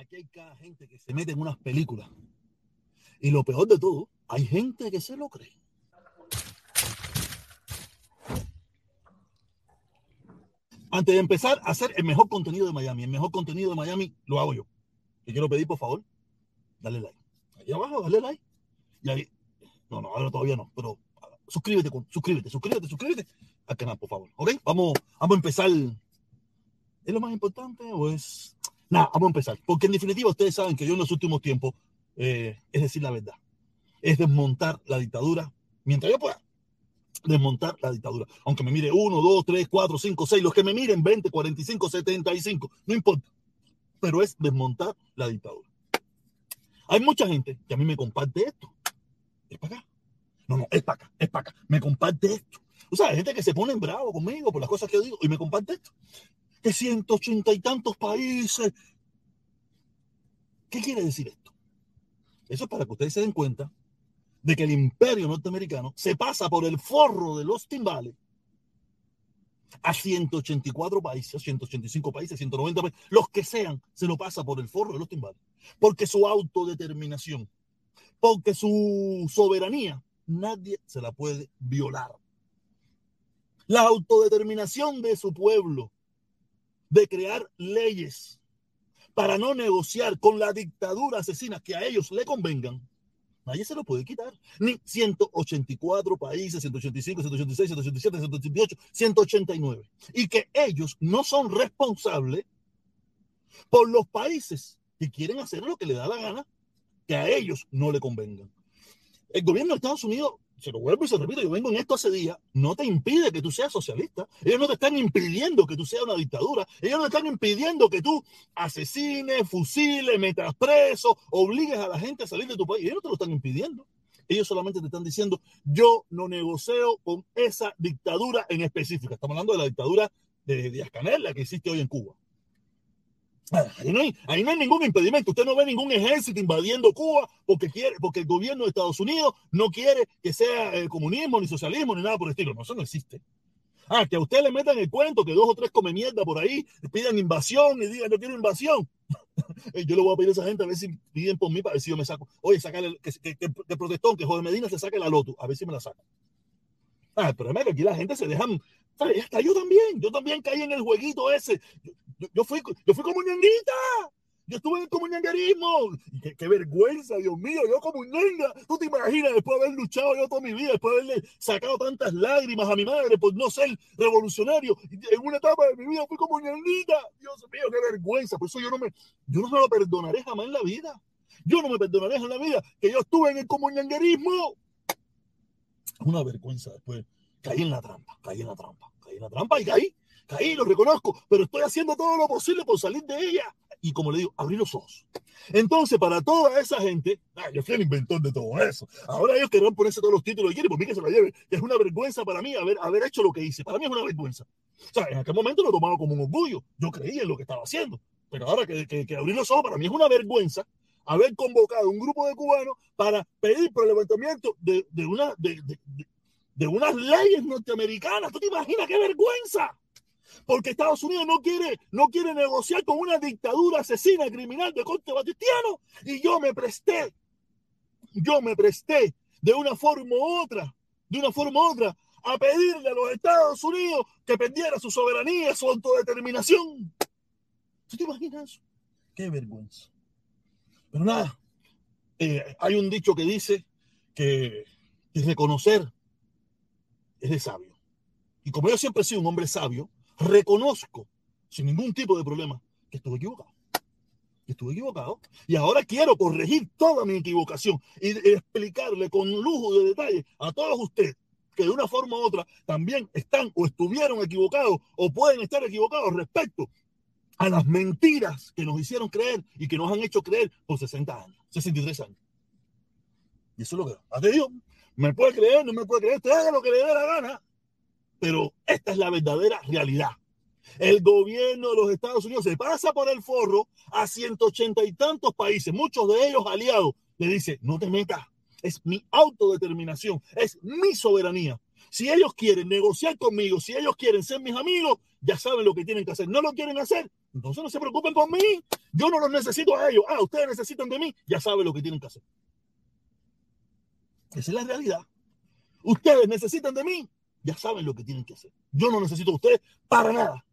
aquí hay cada gente que se mete en unas películas. Y lo peor de todo, hay gente que se lo cree. Antes de empezar a hacer el mejor contenido de Miami, el mejor contenido de Miami lo hago yo. Y quiero pedir, por favor, dale like. Ahí abajo, dale like. Y ahí, no, no, ahora todavía no, pero suscríbete, suscríbete, suscríbete, suscríbete al canal, por favor. ¿Ok? Vamos, vamos a empezar. ¿Es lo más importante o es Nada, vamos a empezar. Porque en definitiva ustedes saben que yo en los últimos tiempos, eh, es decir la verdad, es desmontar la dictadura mientras yo pueda. Desmontar la dictadura. Aunque me mire uno, dos, tres, cuatro, cinco, seis, los que me miren 20, 45, 75, no importa. Pero es desmontar la dictadura. Hay mucha gente que a mí me comparte esto. Es para acá. No, no, es para acá, es para acá. Me comparte esto. O sea, hay gente que se pone en bravo conmigo por las cosas que yo digo y me comparte esto de 180 y tantos países. ¿Qué quiere decir esto? Eso es para que ustedes se den cuenta de que el imperio norteamericano se pasa por el forro de los timbales a 184 países, 185 países, 190 países, los que sean, se lo pasa por el forro de los timbales. Porque su autodeterminación, porque su soberanía, nadie se la puede violar. La autodeterminación de su pueblo de crear leyes para no negociar con la dictadura asesina que a ellos le convengan, nadie se lo puede quitar. Ni 184 países, 185, 186, 187, 188, 189. Y que ellos no son responsables por los países que quieren hacer lo que le da la gana, que a ellos no le convengan. El gobierno de Estados Unidos se lo vuelvo y se repito, yo vengo en esto hace días, no te impide que tú seas socialista. Ellos no te están impidiendo que tú seas una dictadura. Ellos no te están impidiendo que tú asesines, fusiles, metas preso, obligues a la gente a salir de tu país. Ellos no te lo están impidiendo. Ellos solamente te están diciendo, yo no negocio con esa dictadura en específica. Estamos hablando de la dictadura de Díaz Canel, la que existe hoy en Cuba. Ahí no, hay, no hay ningún impedimento. Usted no ve ningún ejército invadiendo Cuba porque quiere, porque el gobierno de Estados Unidos no quiere que sea el comunismo, ni socialismo, ni nada por el estilo. No, eso no existe. Ah, que a usted le metan el cuento que dos o tres come mierda por ahí, pidan invasión y digan, no quiero invasión. yo le voy a pedir a esa gente a ver si piden por mí para ver si yo me saco. Oye, saca el, que, que, que, protestón, que Jorge Medina se saque la loto, a ver si me la saca. Ah, el problema es que aquí la gente se dejan. Hasta yo también, yo también caí en el jueguito ese. Yo, fui, yo fui como ñanguita. Yo estuve en el comunangarismo. Qué, qué, vergüenza, Dios mío. Yo como ñanga. Tú te imaginas, después de haber luchado yo toda mi vida, después de haberle sacado tantas lágrimas a mi madre por no ser revolucionario. En una etapa de mi vida fui como ñanguita. Dios mío, qué vergüenza. Por eso yo no me, yo no me lo perdonaré jamás en la vida. Yo no me perdonaré en la vida que yo estuve en el comunangarismo. Una vergüenza después. Caí en la trampa, caí en la trampa, caí en la trampa y caí caí, lo reconozco, pero estoy haciendo todo lo posible por salir de ella. Y como le digo, abrí los ojos. Entonces, para toda esa gente, ah, yo fui el inventor de todo eso. Ahora ellos querrán ponerse todos los títulos que quieren, por mí que se lo lleven. Es una vergüenza para mí haber, haber hecho lo que hice. Para mí es una vergüenza. O sea, en aquel momento lo tomaba como un orgullo. Yo creía en lo que estaba haciendo. Pero ahora que, que, abrí los ojos, para mí es una vergüenza haber convocado un grupo de cubanos para pedir por el levantamiento de, de, una, de, de unas leyes norteamericanas. ¿Tú te imaginas qué vergüenza? Porque Estados Unidos no quiere, no quiere negociar con una dictadura asesina criminal de corte batistiano. Y yo me presté, yo me presté de una forma u otra, de una forma u otra, a pedirle a los Estados Unidos que perdiera su soberanía, su autodeterminación. ¿Tú te imaginas eso? Qué vergüenza. Pero nada, eh, hay un dicho que dice que, que reconocer es de sabio. Y como yo siempre he sido un hombre sabio, reconozco sin ningún tipo de problema que estuve equivocado. Que estuve equivocado. Y ahora quiero corregir toda mi equivocación y explicarle con lujo de detalle a todos ustedes que de una forma u otra también están o estuvieron equivocados o pueden estar equivocados respecto a las mentiras que nos hicieron creer y que nos han hecho creer por 60 años, 63 años. Y eso es lo que a Dios me puede creer, no me puede creer, usted haga lo que le dé la gana, pero esta es la verdadera realidad. El gobierno de los Estados Unidos se pasa por el forro a 180 y tantos países, muchos de ellos aliados. Le dice, no te metas, es mi autodeterminación, es mi soberanía. Si ellos quieren negociar conmigo, si ellos quieren ser mis amigos, ya saben lo que tienen que hacer. No lo quieren hacer, Entonces no se preocupen por mí. Yo no los necesito a ellos. Ah, ustedes necesitan de mí. Ya saben lo que tienen que hacer. Esa es la realidad. Ustedes necesitan de mí. Ya saben lo que tienen que hacer. Yo no necesito de ustedes para nada.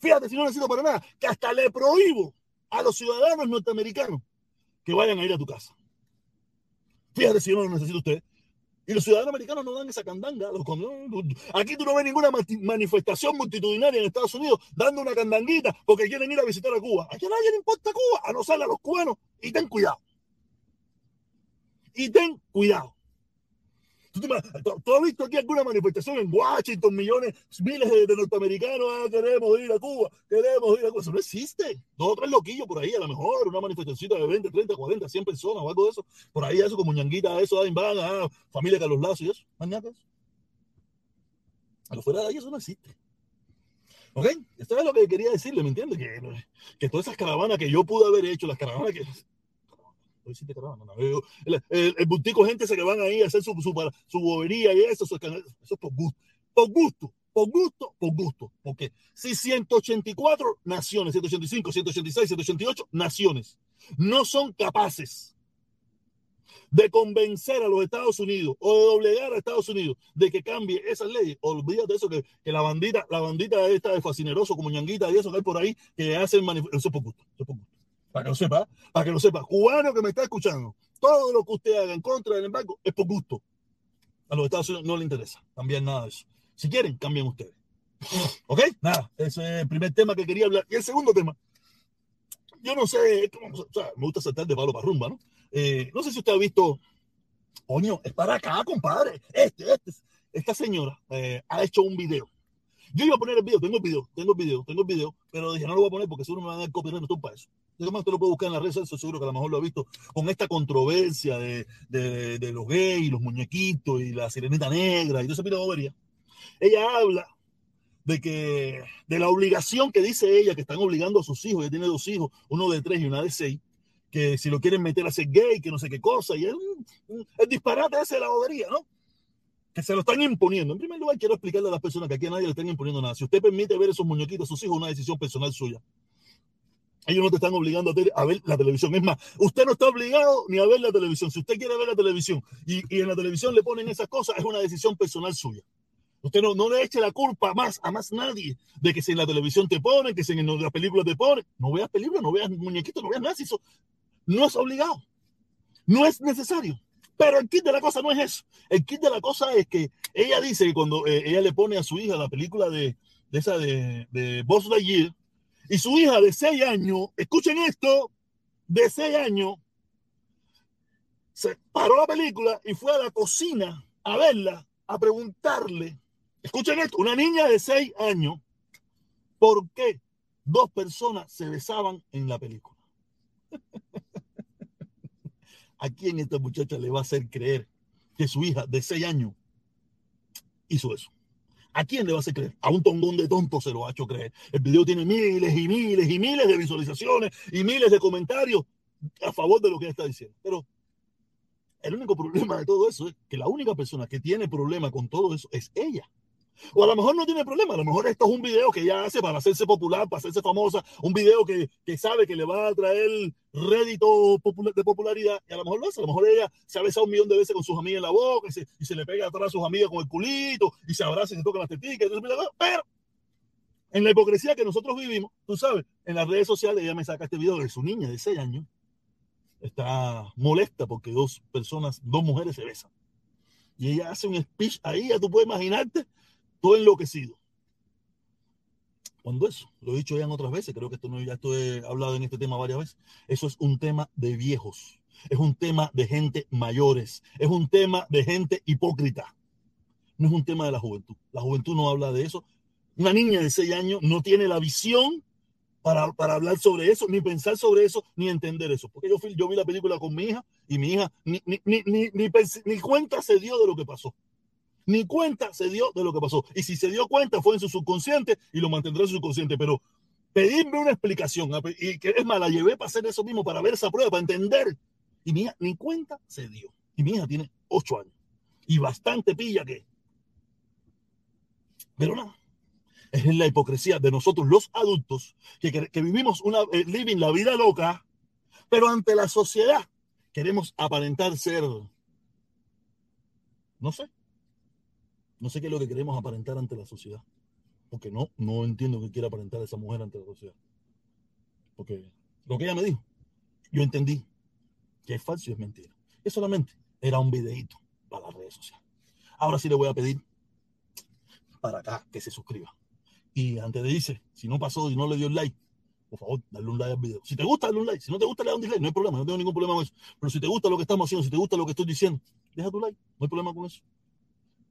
Fíjate, si no necesito para nada, que hasta le prohíbo a los ciudadanos norteamericanos que vayan a ir a tu casa. Fíjate si yo no lo necesito a ustedes. Y los ciudadanos americanos no dan esa candanga. Aquí tú no ves ninguna manifestación multitudinaria en Estados Unidos dando una candanguita porque quieren ir a visitar a Cuba. Aquí a nadie le importa Cuba, a no ser a los cubanos. Y ten cuidado. Y ten cuidado. ¿Tú, has visto aquí alguna manifestación en Washington? Millones, miles de, norteamericanos, ah, queremos ir a Cuba, queremos ir a Cuba. Eso no existe. Dos o tres loquillos por ahí, a lo mejor, una manifestación de 20, 30, 40, 100 personas o algo de eso. Por ahí, eso como ñanguita, eso, ahí van, ah, familia Carlos Lazo y eso. Mañana A lo fuera de ahí, eso no existe. ¿Ok? Esto es lo que quería decirle, ¿me entiendes? Que, que todas esas caravanas que yo pude haber hecho, las caravanas que el, el, el bultico gente se que van ahí a hacer su, su, su bobería y eso, eso es por gusto. Por gusto, por gusto, por gusto. Porque si 184 naciones, 185, 186, 188 naciones no son capaces de convencer a los Estados Unidos o de doblegar a Estados Unidos de que cambie esas leyes, olvídate de eso, que, que, la bandita, la bandita esta de fascineroso como ñanguita y eso que hay por ahí, que hacen eso es por gusto, eso es por gusto para que lo sepa, para que lo sepa. Cubano que me está escuchando, todo lo que usted haga en contra del embargo es por gusto. A los Estados Unidos no le interesa cambiar nada de eso. Si quieren, cambien ustedes. ¿Ok? Nada, ese es el primer tema que quería hablar. Y el segundo tema, yo no sé, o sea, me gusta saltar de palo para rumba, ¿no? Eh, no sé si usted ha visto, coño, es para acá, compadre. Este, este, esta señora eh, ha hecho un video yo iba a poner el video, tengo el video, tengo el video, tengo el video, pero dije, no lo voy a poner porque seguro me van a dar copyright, no para eso. Además, usted lo puede buscar en las redes sociales, seguro que a lo mejor lo ha visto, con esta controversia de, de, los gays, los muñequitos y la sirenita negra y todo ese de bobería. Ella habla de que, de la obligación que dice ella, que están obligando a sus hijos, ella tiene dos hijos, uno de tres y una de seis, que si lo quieren meter a ser gay, que no sé qué cosa, y es el disparate ese de la bobería, ¿no? que se lo están imponiendo. En primer lugar, quiero explicarle a las personas que aquí a nadie le están imponiendo nada. Si usted permite ver esos muñequitos a sus hijos, una decisión personal suya. Ellos no te están obligando a, ver la televisión. Es más, usted no está obligado ni a ver la televisión. Si usted quiere ver la televisión y, en la televisión le ponen esas cosas, es una decisión personal suya. Usted no, no le eche la culpa más a más nadie de que si en la televisión te ponen, que si en la película te ponen. No veas películas, no veas muñequitos, no veas nada. Eso no es obligado. No es necesario. Pero el kit de la cosa no es eso. El kit de la cosa es que ella dice que cuando eh, ella le pone a su hija la película de, de esa de, de Boss Lightyear, y su hija de 6 años, escuchen esto, de 6 años, se paró la película y fue a la cocina a verla, a preguntarle, escuchen esto, una niña de 6 años, ¿por qué dos personas se besaban en la película? ¿A quién esta muchacha le va a hacer creer que su hija de 6 años hizo eso? ¿A quién le va a creer? A un tongón de tonto se lo ha hecho creer. El video tiene miles y miles y miles de visualizaciones y miles de comentarios a favor de lo que ella está diciendo. Pero el único problema de todo eso es que la única persona que tiene problema con todo eso es ella. O a lo mejor no tiene problema, a lo mejor esto es un video que ella hace para hacerse popular, para hacerse famosa, un video que, que sabe que le va a traer rédito de popularidad, y a lo mejor lo hace, a lo mejor ella se ha besado un millón de veces con sus amigas en la boca y se, y se le pega atrás a sus amigas con el culito y se abraza y se toca las teticas, pero en la hipocresía que nosotros vivimos, tú sabes, en las redes sociales ella me saca este video de su niña de 6 años, está molesta porque dos personas, dos mujeres se besan. Y ella hace un speech ahí, ya tú puedes imaginarte todo enloquecido. Cuando eso, lo he dicho ya en otras veces, creo que esto no, ya estoy hablado en este tema varias veces, eso es un tema de viejos, es un tema de gente mayores, es un tema de gente hipócrita, no es un tema de la juventud. La juventud no habla de eso. Una niña de 6 años no tiene la visión para, para, hablar sobre eso, ni pensar sobre eso, ni entender eso. Porque yo, vi la película con mi hija y mi hija ni, ni, ni, ni cuenta se dio de lo que pasó ni cuenta se dio de lo que pasó. Y si se dio cuenta fue en su subconsciente y lo mantendrá en su subconsciente. Pero pedirme una explicación, y que es más, la llevé para hacer eso mismo, para ver esa prueba, para entender. Y mi hija ni cuenta se dio. Y mi hija tiene ocho años. Y bastante pilla que. Pero no. Es la hipocresía de nosotros los adultos que, que, vivimos una eh, living la vida loca, pero ante la sociedad queremos aparentar ser, no sé, no sé qué es lo que queremos aparentar ante la sociedad. Porque no, no entiendo qué quiere aparentar esa mujer ante la sociedad. Porque lo que ella me dijo, yo entendí que es falso y es mentira. Es solamente era un videíto para las redes sociales. Ahora sí le voy a pedir para acá que se suscriba. Y antes de irse, si no pasó y no le dio el like, por favor, dale un like al video. Si te gusta, dale un like. Si no te gusta, le da un dislike. No hay problema, no tengo ningún problema con eso. Pero si te gusta lo que estamos haciendo, si te gusta lo que estoy diciendo, deja tu like. No hay problema con eso.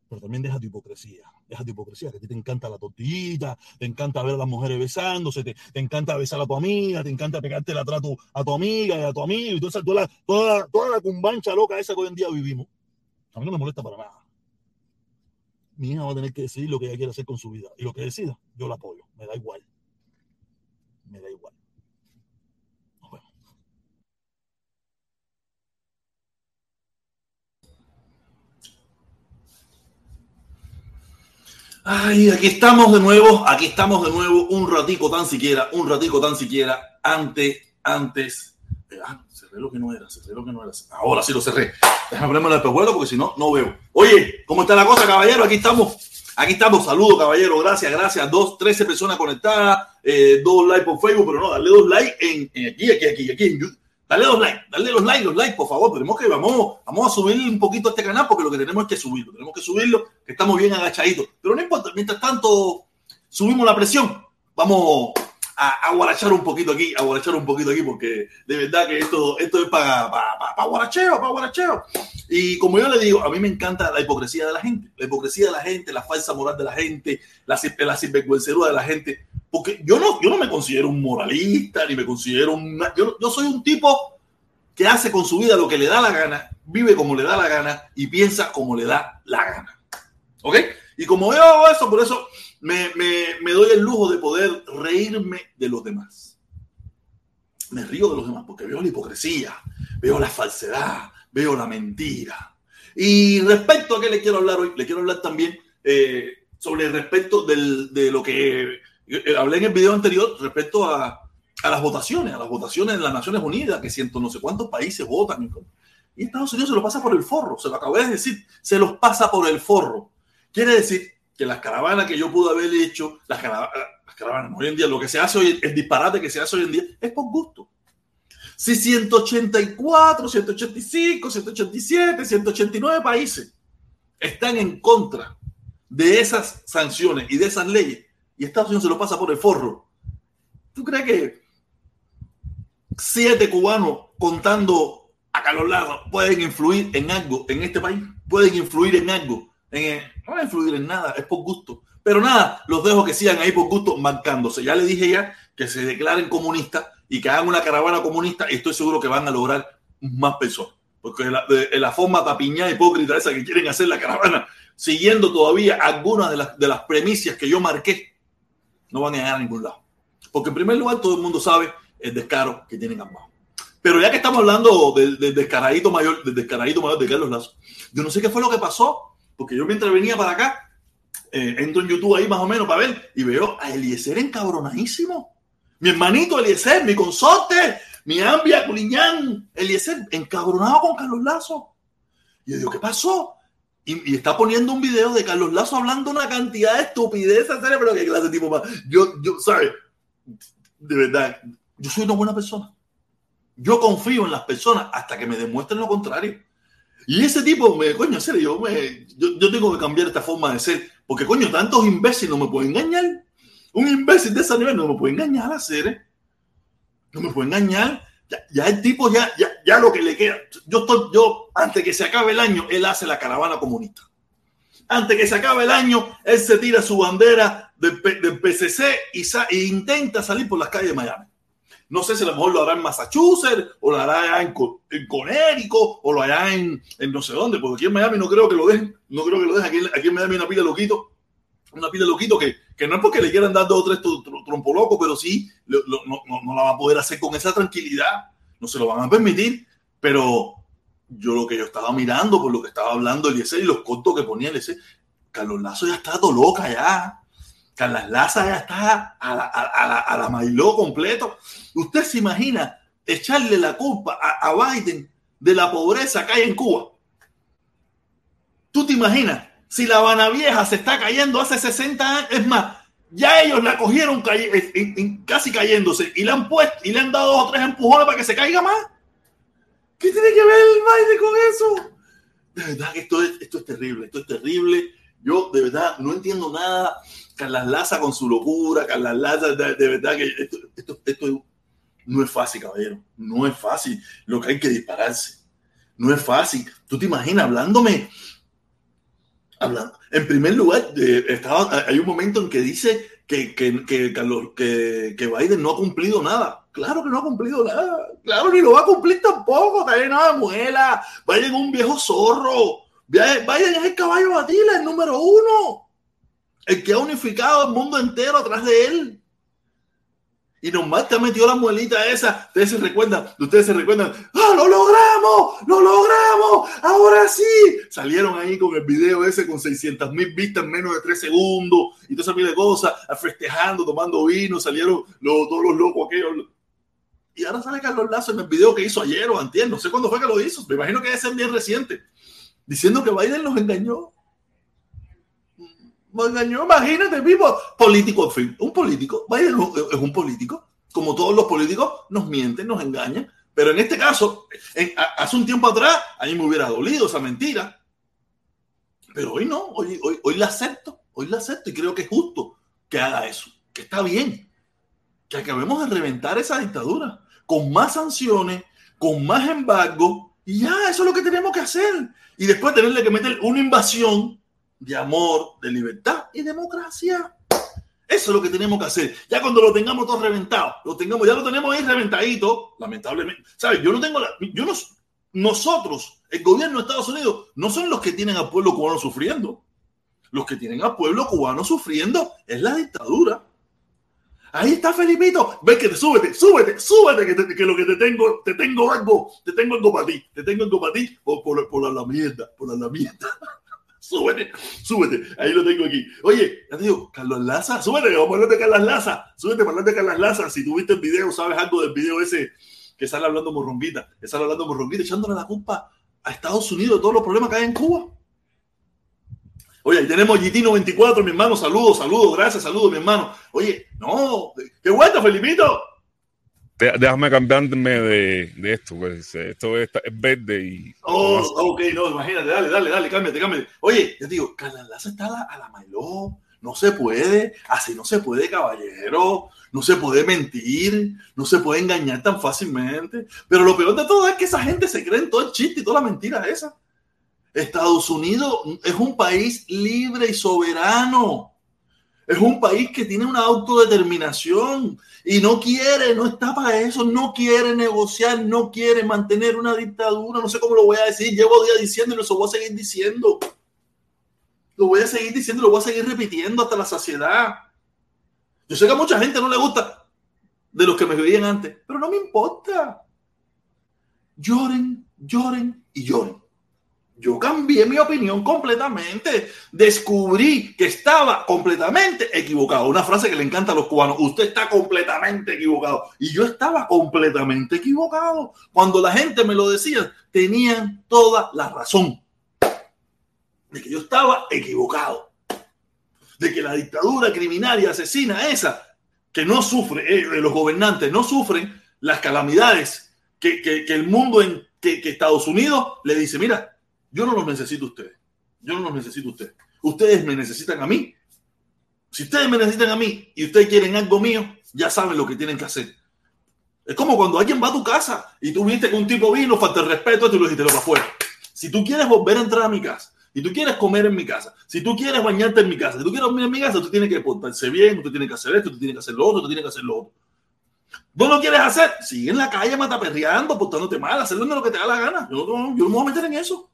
Pero también deja tu hipocresía. Deja tu hipocresía, que a ti te encanta la tortillita, te encanta ver a las mujeres besándose, te, encanta besar a tu amiga, te encanta pegarte la trato a tu amiga y a tu amigo y toda, toda, toda, toda la cumbancha loca esa que hoy en día vivimos. A mí no me molesta para nada mi hija va a tener que decidir lo que ella quiere hacer con su vida. Y lo que decida, yo la apoyo. Me da igual. Me da igual. Nos vemos. Ay, aquí estamos de nuevo, aquí estamos de nuevo, un ratico tan siquiera, un ratico tan siquiera, antes, antes. Ah, cerré lo que no era, cerré lo que no era. Ahora sí lo cerré. Déjame ponerme el espejuelo porque si no, no veo. Oye, ¿cómo está la cosa, caballero? Aquí estamos. Aquí estamos. Saludos, caballero. Gracias, gracias. Dos, trece personas conectadas. Eh, dos likes por Facebook, pero no, dale dos likes en, aquí, aquí, aquí, aquí en YouTube. Dale dos likes, dale los likes, los likes, por favor. Tenemos que, vamos, vamos a subir un poquito este canal porque lo que tenemos es que subirlo. Tenemos que subirlo, que estamos bien agachaditos. Pero no importa, mientras tanto, subimos la presión. Vamos a, guarachar un poquito aquí, a guarachar un poquito aquí, porque de verdad que esto, esto es para para guaracheo, para guaracheo. Y como yo le digo, a mí me encanta la hipocresía de la gente, la hipocresía de la gente, la falsa moral de la gente, la, la sinvergüencería de la gente, porque yo no, yo no me considero un moralista, ni me considero un... Yo, yo soy un tipo que hace con su vida lo que le da la gana, vive como le da la gana y piensa como le da la gana. ¿Ok? Y como yo hago eso, por eso me, me, doy el lujo de poder reírme de los demás. Me río de los demás porque veo la hipocresía, veo la falsedad, veo la mentira. Y respecto a qué le quiero hablar hoy, le quiero hablar también eh, sobre el respecto del, de lo que eh, hablé en el video anterior respecto a, a, las votaciones, a las votaciones en las Naciones Unidas, que ciento no sé cuántos países votan. Y Estados Unidos se lo pasa por el forro, se lo acabé de decir, se los pasa por el forro. Quiere decir que las caravanas que yo pude haber hecho, las caravanas, hoy en día, lo que se hace hoy, el disparate que se hace hoy en día, es por gusto. Si 184, 185, 187, 189 países están en contra de esas sanciones y de esas leyes, y Estados Unidos se lo pasa por el forro, ¿tú crees que siete cubanos contando a Lazo pueden influir en algo en este país? ¿Pueden influir en algo no va a influir en nada, es por gusto. Pero nada, los dejo que sigan ahí por gusto marcándose. Ya le dije ya que se declaren comunistas y que hagan una caravana comunista y estoy seguro que van a lograr más personas. Porque la, de, la forma tapiñada hipócrita esa que quieren hacer la caravana, siguiendo todavía algunas de las, de las premisas que yo marqué, no van a llegar a ningún lado. Porque en primer lugar todo el mundo sabe el descaro que tienen ambos. Pero ya que estamos hablando del, del descaradito mayor, del descaradito mayor de Carlos Lazo, yo no sé qué fue lo que pasó porque yo mientras venía para acá, eh, entro en YouTube ahí más o menos para ver y veo a Eliezer encabronadísimo. Mi hermanito Eliezer, mi consorte, mi ambia Culiñán, Eliezer encabronado con Carlos Lazo. Y yo digo, ¿qué pasó? Y, está poniendo un video de Carlos Lazo hablando una cantidad de estupideces, pero qué clase de tipo más. Yo, yo, ¿sabes? De verdad, yo soy una buena persona. Yo confío en las personas hasta que me demuestren lo contrario. Y ese tipo, me, coño, en serio, yo, yo, tengo que cambiar esta forma de ser, porque coño, tantos imbéciles no me pueden engañar. Un imbécil de ese nivel no me puede engañar a hacer. No me puede engañar. Ya, el tipo, ya, ya, ya lo que le queda. Yo, estoy, yo, antes que se acabe el año, él hace la caravana comunista. Antes que se acabe el año, él se tira su bandera del, PCC y, e intenta salir por las calles de Miami. No sé si a lo mejor lo hará en Massachusetts, o lo hará en, en Connecticut, o lo hará en, no sé dónde, porque aquí en Miami no creo que lo dejen, no creo que lo dejen. Aquí, en Miami una pila loquito, una pila loquito que, que no es porque le quieran dar dos o tres trompo loco, pero sí no, no, la va a poder hacer con esa tranquilidad, no se lo van a permitir, pero yo lo que yo estaba mirando por lo que estaba hablando Eliezer y los cortos que ponía Eliezer, Carlos Lazo ya está todo loca ya. Carlas Laza ya está a la, a, la, Mailó completo. Usted se imagina echarle la culpa a, a Biden de la pobreza que hay en Cuba. ¿Tú te imaginas? Si la Habana Vieja se está cayendo hace 60 años, es más, ya ellos la cogieron casi cayéndose y le han puesto y le han dado dos o tres empujones para que se caiga más. ¿Qué tiene que ver el Biden con eso? De verdad que esto es, esto es terrible, esto es terrible. Yo de verdad no entiendo nada. Carlas Laza con su locura, Carlas Laza, de, verdad que esto, esto, no es fácil, caballero. No es fácil. Lo que hay que dispararse. No es fácil. Tú te imaginas hablándome. Hablando. En primer lugar, hay un momento en que dice que, que, que, que, que Biden no ha cumplido nada. Claro que no ha cumplido nada. Claro, ni lo va a cumplir tampoco. Está lleno de muela. Biden es un viejo zorro. Biden es el caballo batila, el número uno. El que ha unificado el mundo entero atrás de él. Y nomás te ha metido la muelita esa. Ustedes se recuerdan, ustedes se recuerdan. ¡Ah, lo logramos! ¡Lo logramos! ¡Ahora sí! Salieron ahí con el video ese con 600 mil vistas en menos de tres segundos y toda esa mil de cosas, festejando, tomando vino. Salieron los, todos los locos aquellos. Y ahora sale Carlos Lazo en el video que hizo ayer o antier. No sé cuándo fue que lo hizo. Me imagino que debe ser bien reciente. Diciendo que Biden los engañó engañó, imagínate, vivo. Político, en fin, un político, vaya, es un político. Como todos los políticos, nos mienten, nos engañan. Pero en este caso, hace un tiempo atrás, a mí me hubiera dolido esa mentira. Pero hoy no, hoy, hoy, hoy la acepto, hoy la acepto y creo que es justo que haga eso, que está bien, que acabemos de reventar esa dictadura con más sanciones, con más embargo, y ya, eso es lo que tenemos que hacer. Y después tenerle que meter una invasión de amor, de libertad y democracia. Eso es lo que tenemos que hacer. Ya cuando lo tengamos todo reventado, lo tengamos, ya lo tenemos ahí reventadito, lamentablemente. ¿Sabes? Yo no tengo la. Yo no, nosotros, el gobierno de Estados Unidos, no son los que tienen al pueblo cubano sufriendo. Los que tienen al pueblo cubano sufriendo es la dictadura. Ahí está Felipito. Ven que te súbete, súbete, súbete, que, que, lo que te tengo, te tengo algo, te tengo algo para ti, te tengo algo para ti por, por, por la mierda, por la mierda súbete, súbete. Ahí lo tengo aquí. Oye, ya te digo, Carlos Laza, súbete, vamos a hablar de Carlos Laza. Súbete para hablar de Carlos Laza. Si tuviste el video, sabes algo del video ese que sale hablando morronguita, que sale hablando morronguita, echándole la culpa a Estados Unidos de todos los problemas que hay en Cuba. Oye, ahí tenemos Gitino 24, mi hermano. Saludos, saludos, gracias, saludos, mi hermano. Oye, no, qué bueno, Felipito déjame cambiarme de, de esto, pues esto es, verde y... Oh, ok, no, imagínate, dale, dale, dale, cámbiate, cámbiate. Oye, yo digo, Laza está a la, a la Mailó, no se puede, así no se puede, caballero, no se puede mentir, no se puede engañar tan fácilmente. Pero lo peor de todo es que esa gente se cree en todo el chiste y toda la mentira esa. Estados Unidos es un país libre y soberano. Es un país que tiene una autodeterminación y no quiere, no está para eso, no quiere negociar, no quiere mantener una dictadura. No sé cómo lo voy a decir. Llevo días diciendo y lo voy a seguir diciendo. Lo voy a seguir diciendo, lo voy a seguir repitiendo hasta la saciedad. Yo sé que a mucha gente no le gusta de los que me veían antes, pero no me importa. Lloren, lloren y lloren yo cambié mi opinión completamente. Descubrí que estaba completamente equivocado. Una frase que le encanta a los cubanos. Usted está completamente equivocado. Y yo estaba completamente equivocado. Cuando la gente me lo decía, tenían toda la razón. De que yo estaba equivocado. De que la dictadura criminal y asesina esa, que no sufre, eh, los gobernantes no sufren las calamidades que, el mundo en que, que Estados Unidos le dice, mira, yo no los necesito a ustedes. Yo no los necesito a ustedes. Ustedes me necesitan a mí. Si ustedes me necesitan a mí y ustedes quieren algo mío, ya saben lo que tienen que hacer. Es como cuando alguien va a tu casa y tú viste que un tipo vino, falta el respeto, y tú lo dijiste lo para afuera. Si tú quieres volver a entrar a mi casa, y tú quieres comer en mi casa, si tú quieres bañarte en mi casa, si tú quieres dormir en mi casa, tú tienes que portarse bien, tú tienes que hacer esto, tú tienes que hacer lo otro, tú tienes que hacer lo otro. ¿Tú lo quieres hacer? Sigue en la calle mataperreando, portándote mal, hacerlo lo que te da la gana. Yo yo no me voy a meter en eso.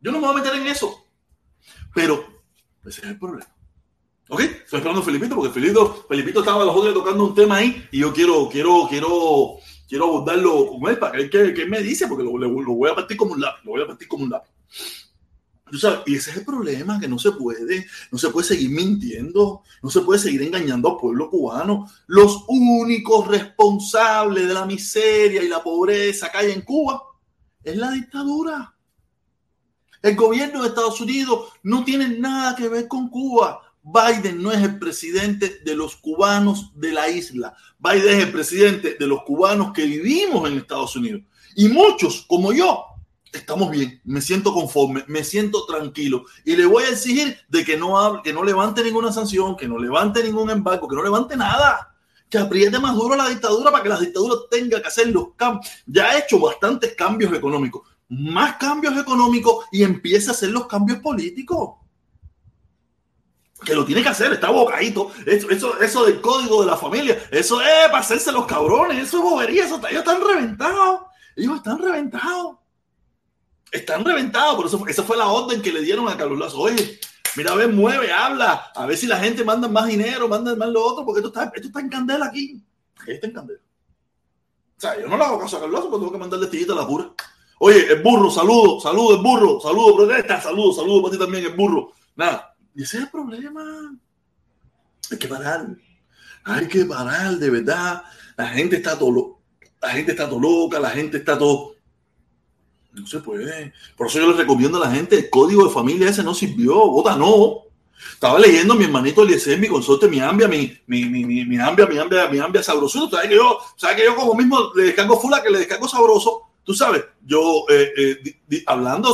Yo no me voy a meter en eso. Pero ese es el problema. ¿Ok? Estoy esperando a Felipito porque Felipito, Felipito estaba a los otros tocando un tema ahí y yo quiero, quiero, quiero, quiero abordarlo con él para que, que, que me dice porque lo, lo, voy a partir como un lápiz. Lo voy a partir como un lápiz. y ese es el problema, que no se puede, no se puede seguir mintiendo, no se puede seguir engañando al pueblo cubano. Los únicos responsables de la miseria y la pobreza que hay en Cuba es la dictadura. El gobierno de Estados Unidos no tiene nada que ver con Cuba. Biden no es el presidente de los cubanos de la isla. Biden es el presidente de los cubanos que vivimos en Estados Unidos. Y muchos, como yo, estamos bien, me siento conforme, me siento tranquilo y le voy a exigir de que no que no levante ninguna sanción, que no levante ningún embargo, que no levante nada, que apriete más duro la dictadura para que la dictadura tenga que hacer los cambios. Ya ha hecho bastantes cambios económicos, más cambios económicos y empieza a hacer los cambios políticos. Que lo tiene que hacer, está bocadito. Eso, eso, eso del código de la familia, eso es para hacerse los cabrones, eso es bobería, eso, ellos están reventados. Ellos están reventados están reventados, por eso esa fue la orden que le dieron a Carlos Lazo. Oye, mira, a ver, mueve, habla, a ver si la gente manda más dinero, manda más lo otro, porque esto está, esto está en candela aquí. Aquí está en candela. O sea, yo no le hago caso a Carlos Lazo, porque tengo que mandarle tillita a la pura. Oye, el burro, saludo, saludo, el burro, saludo, protesta, saludo, saludo para ti también, el burro. Nada, y ese es el problema. Hay que parar. Hay que parar, de verdad. La gente está todo, la gente está todo loca, la gente está todo no se puede. Por eso yo les recomiendo a la gente, el código de familia ese no sirvió, vota no. Estaba leyendo mi hermanito Eliezer, mi consorte, mi ambia, mi, mi, mi, mi, mi ambia, mi ambia, mi ambia sabroso. ¿Sabes que yo, que yo como mismo le descargo fula, que le descargo sabroso? Tú sabes, yo eh, eh,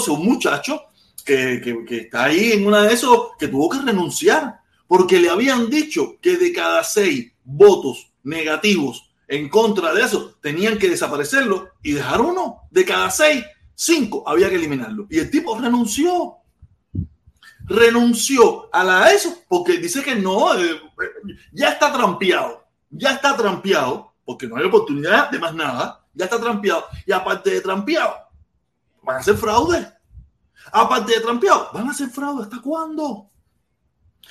un muchacho que, que, está ahí en una de esos que tuvo que renunciar porque le habían dicho que de cada seis votos negativos en contra de eso tenían que desaparecerlo y dejar uno de cada seis Cinco, había que eliminarlo. Y el tipo renunció. Renunció a la eso porque dice que no, eh, ya está trampeado. Ya está trampeado porque no hay oportunidad de más nada. Ya está trampeado. Y aparte de trampeado, van a hacer fraude. Aparte de trampeado, van a hacer fraude. ¿Hasta cuándo?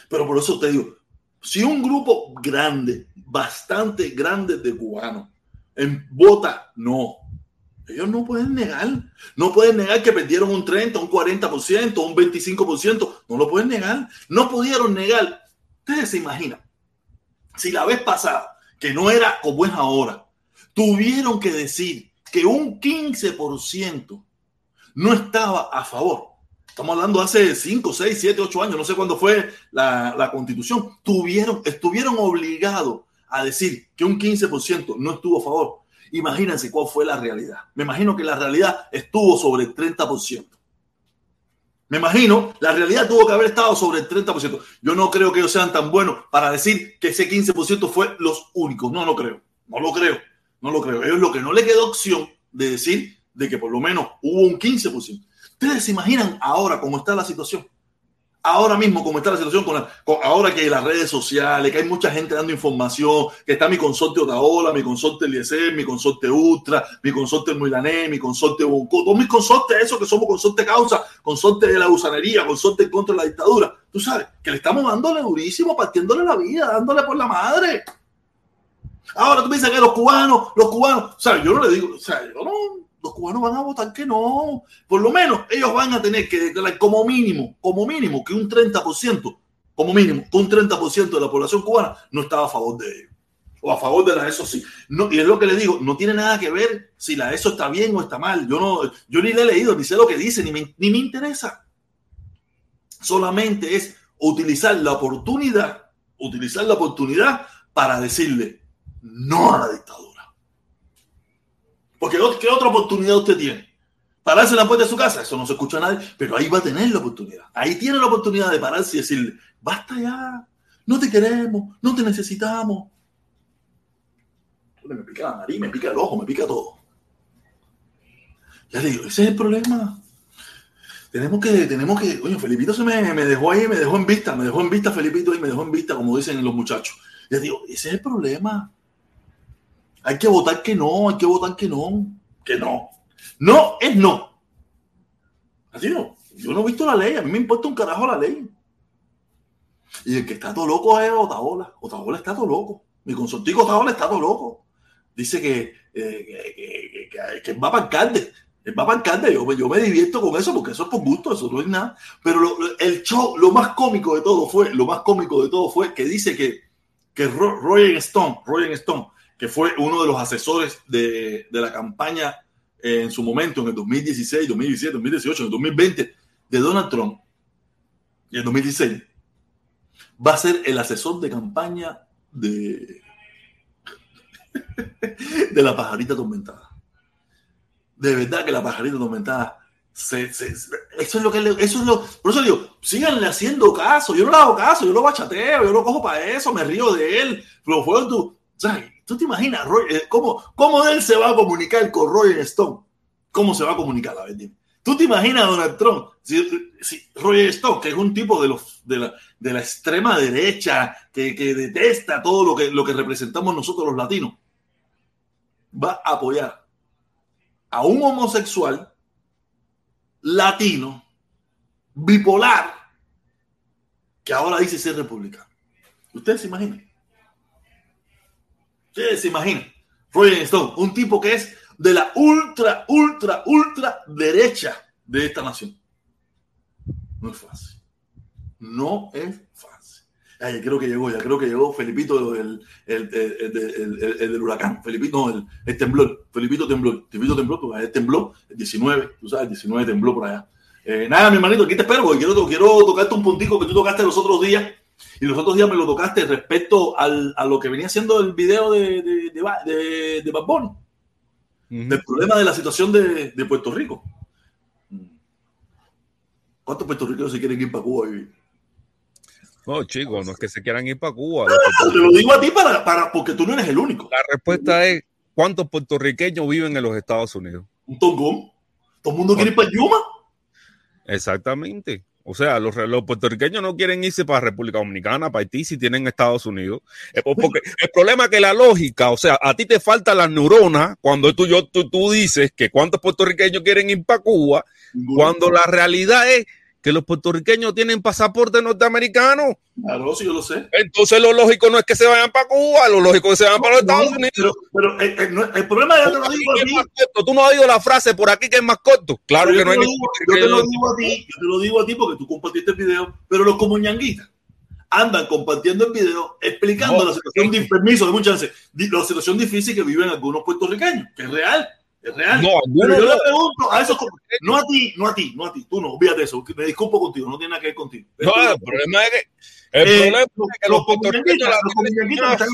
Pero por eso te digo, si un grupo grande, bastante grande de cubanos, en vota no, ellos no pueden negar. No pueden negar que perdieron un 30, un 40%, un 25%. No lo pueden negar. No pudieron negar. Ustedes se imaginan, si la vez pasada, que no era como es ahora, tuvieron que decir que un 15% no estaba a favor. Estamos hablando hace 5, 6, 7, 8 años, no sé cuándo fue la, constitución. Tuvieron, estuvieron obligados a decir que un 15% no estuvo a favor Imagínense cuál fue la realidad. Me imagino que la realidad estuvo sobre el 30%. Me imagino, la realidad tuvo que haber estado sobre el 30%. Yo no creo que ellos sean tan buenos para decir que ese 15% fue los únicos. No lo creo. No lo creo. No lo creo. Ellos lo que no le quedó opción de decir de que por lo menos hubo un 15%. Ustedes se imaginan ahora cómo está la situación ahora mismo, como está la situación, con, ahora que las redes sociales, que hay mucha gente dando información, que está mi consorte Otaola, mi consorte Eliezer, mi consorte Ultra, mi consorte Muilané, mi consorte Bonco, todos mis consortes, esos que somos consorte causa, consorte de la gusanería, consorte contra la dictadura, tú sabes, que le estamos dándole durísimo, partiéndole la vida, dándole por la madre. Ahora tú dices que los cubanos, los cubanos, o sea, yo no le digo, o sea, yo no, los cubanos van a votar que no. Por lo menos ellos van a tener que declarar como mínimo, como mínimo, que un 30%, como mínimo, un 30% de la población cubana no estaba a favor de ellos. O a favor de la ESO sí. Y es lo que le digo, no tiene nada que ver si la ESO está bien o está mal. Yo, no, yo ni le he leído, ni sé lo que dice, ni me, ni me interesa. Solamente es utilizar la oportunidad, utilizar la oportunidad para decirle no a la dictadura. Porque ¿qué otra oportunidad usted tiene? Pararse en la puerta de su casa, eso no se escucha a nadie, pero ahí va a tener la oportunidad. Ahí tiene la oportunidad de pararse y decirle, basta ya, no te queremos, no te necesitamos. Me pica la nariz, me pica el ojo, me pica todo. Ya le digo, ese es el problema. Tenemos que, tenemos que, oye, Felipito se me, me, dejó ahí, me dejó en vista, me dejó en vista Felipito y me dejó en vista, como dicen los muchachos. Ya digo, ese es el problema. Hay que votar que no, hay que votar que no, que no. No es no. Así no. Yo no he visto la ley, a mí me importa un carajo la ley. Y el que está todo loco es Otaola. Otaola está todo loco. Mi consortico Otaola está todo loco. Dice que, eh, que, va para alcalde. Él va para yo, me divierto con eso porque eso es por gusto, eso no es nada. Pero el show, lo más cómico de todo fue, lo más cómico de todo fue que dice que, que Ro- Roger Stone, Roger Stone, que fue uno de los asesores de, de la campaña en su momento, en el 2016, 2017, 2018, en el 2020, de Donald Trump, y en el 2016, va a ser el asesor de campaña de, de la pajarita atormentada. De verdad que la pajarita atormentada se, se- se- eso es lo que le- eso es lo por eso digo síganle haciendo caso yo no le hago caso yo lo bachateo yo lo cojo para eso me río de él pero fue tú ¿sabes? Tú te imaginas Roy, eh, cómo, cómo él se va a comunicar con Roger Stone cómo se va a comunicar a ver tú te imaginas Donald Trump si, Roger Stone que es un tipo de la, de la extrema derecha que, que detesta todo lo que, lo que representamos nosotros los latinos va a apoyar a un homosexual latino, bipolar, que ahora dice ser republicano. ¿Ustedes se imaginan? Ustedes se imaginan. Roger Stone, un tipo que es de la ultra, ultra, ultra derecha de esta nación. No es fácil. No es fácil. Ay, creo que llegó, ya creo que llegó Felipito, el, el, el, el- el- el- el del huracán. Felipito, no, el, temblor. Felipito temblor. Felipito temblor, porque tembló, el 19, tú sabes, el 19 tembló por allá. Eh, nada, mi hermanito, aquí te espero, quiero, quiero tocarte un puntico que tú tocaste los otros días. Y los otros días me lo tocaste respecto al, a lo que venía haciendo el video de, de, de, de, Bad Bunny, del problema de la situación de, de Puerto Rico. ¿Cuántos puertorriqueños se quieren ir para Cuba a vivir? No, chicos, no es que se quieran ir para Cuba. Te lo digo a ti para, para, porque tú no eres el único. La respuesta es: ¿cuántos puertorriqueños viven en los Estados Unidos? Un tongón. Todo el mundo quiere ir para Yuma. Exactamente. O sea, los, los puertorriqueños no quieren irse para República Dominicana, para Haití, si tienen Estados Unidos. Eh, Porque el problema es que la lógica, o sea, a ti te faltan las neuronas cuando tú, yo, tú, tú dices que cuántos puertorriqueños quieren ir para Cuba, cuando la realidad es que los puertorriqueños tienen pasaporte norteamericano. Claro, sí, yo lo sé. Entonces lo lógico no es que se vayan para Cuba, lo lógico es que se vayan para los Estados Unidos. Pero, pero el, el- no- el problema es que te lo digo a ¿Qué ti. Tú no has oído la frase por aquí que es más corto. Claro Pero que no hay yo, te lo ningún digo, yo te lo digo a ti, yo te lo digo a ti porque tú compartiste el video, pero los comuñanguitas andan compartiendo el video explicando No, la situación de permiso, de mucha chance, di- la situación difícil que viven algunos puertorriqueños, que es real, es real. No, Pero yo no. le pregunto a esos, no a ti, no a ti, no a ti, tú no, olvídate eso, me disculpo contigo, no tiene nada que ver contigo. No, el problema es que, el Eh, problema los- es que los los puertorriqueños los están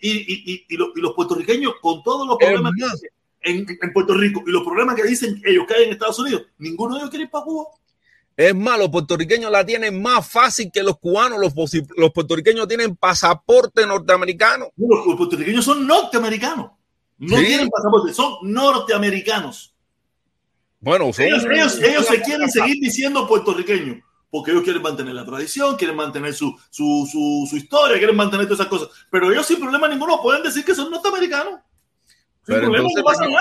y, y, y, y los, y los puertorriqueños con todos los problemas que tienen en, en Puerto Rico y los problemas que dicen ellos que hay en Estados Unidos, ninguno de ellos quiere ir para Cuba. Es más, los puertorriqueños la tienen más fácil que los cubanos. Los, los puertorriqueños tienen pasaporte norteamericano. Los, los puertorriqueños son norteamericanos. No Sí. tienen pasaporte, son norteamericanos. Bueno, son Ellos, ellos, ellos se quieren seguir diciendo puertorriqueños porque ellos quieren mantener la tradición, quieren mantener su, su, su, su historia, quieren mantener todas esas cosas. Pero ellos sin problema ninguno pueden decir que son norteamericanos. Sin Pero problema, entonces, no pasa nada.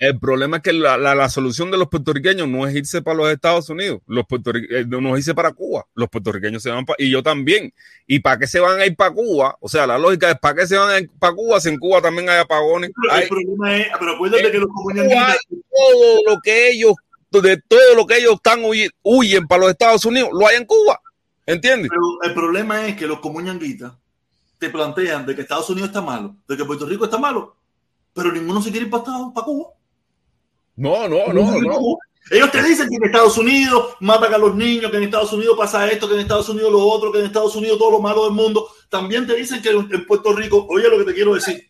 El problema es que la, la- la solución de los puertorriqueños no es irse para los Estados Unidos, los puertorri- eh, no es irse para Cuba. Los puertorriqueños se van para, y yo también. ¿Y para qué se van a ir para Cuba? O sea, la lógica es, ¿para qué se van a ir para Cuba si en Cuba también hay apagones? Pero Hay el problema es, pero acuérdate que los hay todo lo que ellos, de todo lo que ellos están huy- huyen para los Estados Unidos, lo hay en Cuba. ¿Entiendes? Pero el problema es que los comuñanguitas te plantean de que Estados Unidos está malo, de que Puerto Rico está malo, pero ninguno se quiere ir para, para Cuba. No, no, no, no. Ellos te dicen que en Estados Unidos matan a los niños, que en Estados Unidos pasa esto, que en Estados Unidos lo otro, que en Estados Unidos todo lo malo del mundo. También te dicen que en Puerto Rico, oye lo que te quiero decir,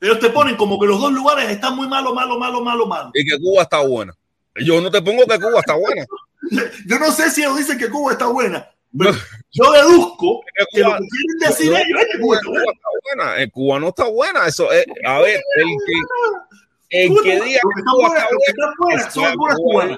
ellos te ponen como que los dos lugares están muy malo, malo, malo, malo, malo. Y que Cuba está buena. Yo no te pongo que Cuba está buena. Yo no sé si ellos dicen que Cuba está buena, No, yo deduzco que que lo que quieren decir no, ellos es que Cuba está Cuba buena. está buena. En Cuba no está buena. Eso es, a ver, el que, el que diga Los que están buenas son algunas Cuba. cubanas.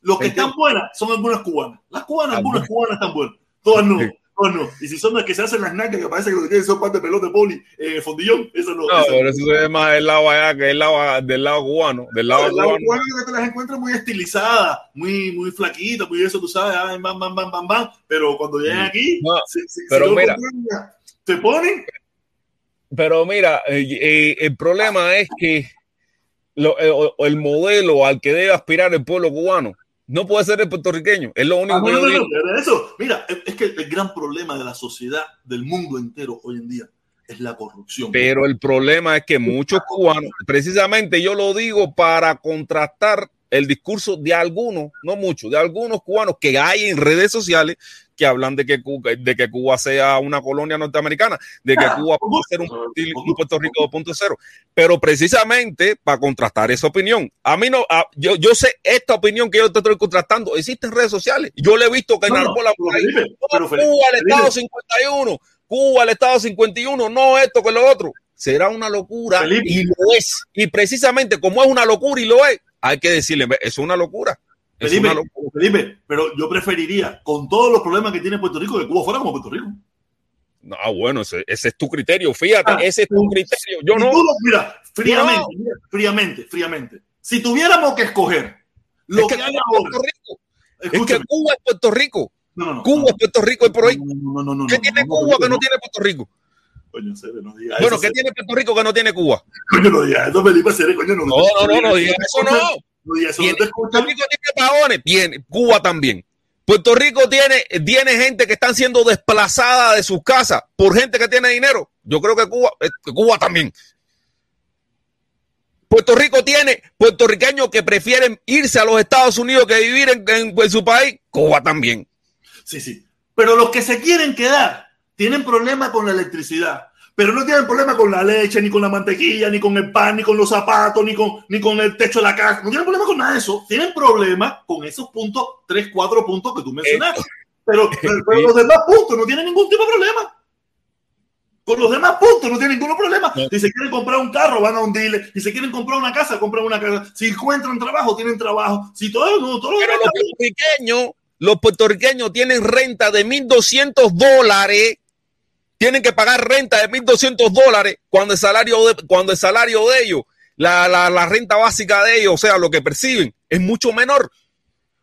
Los que están son algunas cubanas. Las cubanas, algunas cubanas están buenas. Todas no. Todas no. Y si son las que se hacen las nacas, que parece que lo que tienen son parte de pelota de poli, eh, fondillón, eso no. No, pero eso es más del lado allá que del lado, del lado cubano. Del lado El lado cubano. cubano que te las encuentras muy estilizadas, muy, muy flaquitas, muy eso, tú sabes, bam, bam, bam, bam, bam. Pero cuando llegan aquí, No, pero mira. te ponen Pero mira, eh, eh, el problema es que lo, el, eh, el modelo al que debe aspirar el pueblo cubano no puede ser el puertorriqueño. Es lo único ah, no, que. No, eso, mira, es que el gran problema de la sociedad del mundo entero hoy en día es la corrupción. Pero el problema es que muchos cubanos, precisamente yo lo digo para contrastar el discurso de algunos, no muchos, de algunos cubanos que hay en redes sociales que hablan de que Cuba, de que Cuba sea una colonia norteamericana, de que ah, Cuba puede ser un, un Puerto Rico 2.0. Pero precisamente para contrastar esa opinión, a mí no, a, yo, yo sé esta opinión que yo te estoy contrastando, existe en redes sociales. Yo le he visto que no, Arbola, por ahí, Cuba, el Estado 51, Cuba, el Estado 51, no esto que lo otro. Será una locura Felipe. y lo es. Y precisamente como es una locura y lo es, hay que decirle, es una locura. Felipe, Felipe, pero yo preferiría, con todos los problemas que tiene Puerto Rico, que Cuba fuera como Puerto Rico. No, bueno, ese, ese es tu criterio, fíjate, ah, ese es tu criterio. Yo no. Tú, mira, fríamente, no. mira, fríamente, fríamente. Si tuviéramos que escoger lo es que, que hay ahora. Es que Cuba es Puerto Rico. No, no, no, Cuba es Puerto Rico y por hoy. ¿Qué tiene Cuba que no tiene Puerto Rico? Coño, Cere, no diga bueno, eso, ¿qué Cere. tiene Puerto Rico que no tiene Cuba? Coño, no digas eso, Felipe, Cere, coño, no. No, no, no, no digas eso, no. Tiene, Puerto. Rico tiene pagones, tiene, Cuba también. Puerto Rico tiene, tiene gente que están siendo desplazada de sus casas por gente que tiene dinero. Yo creo que Cuba, eh, Cuba también. Puerto Rico tiene puertorriqueños que prefieren irse a los Estados Unidos que vivir en, en- en su país. Cuba también. Sí, sí. Pero los que se quieren quedar tienen problemas con la electricidad. Pero no tienen problema con la leche, ni con la mantequilla, ni con el pan, ni con los zapatos, ni con, ni con el techo de la casa. No tienen problema con nada de eso. Tienen problemas con esos puntos, tres, cuatro puntos que tú mencionaste. Pero, pero, los demás puntos no tienen ningún tipo de problema. Con los demás puntos no tienen ningún problema. Si se quieren comprar un carro, van a un dealer. Si se quieren comprar una casa, compran una casa. Si encuentran trabajo, tienen trabajo. Si todo, no, todo Pero los puertorriqueños, los puertorriqueños tienen renta de 1.200 dólares. Tienen que pagar renta de 1.200 dólares cuando el salario de, cuando el salario de ellos, la, la, la renta básica de ellos, o sea, lo que perciben, es mucho menor.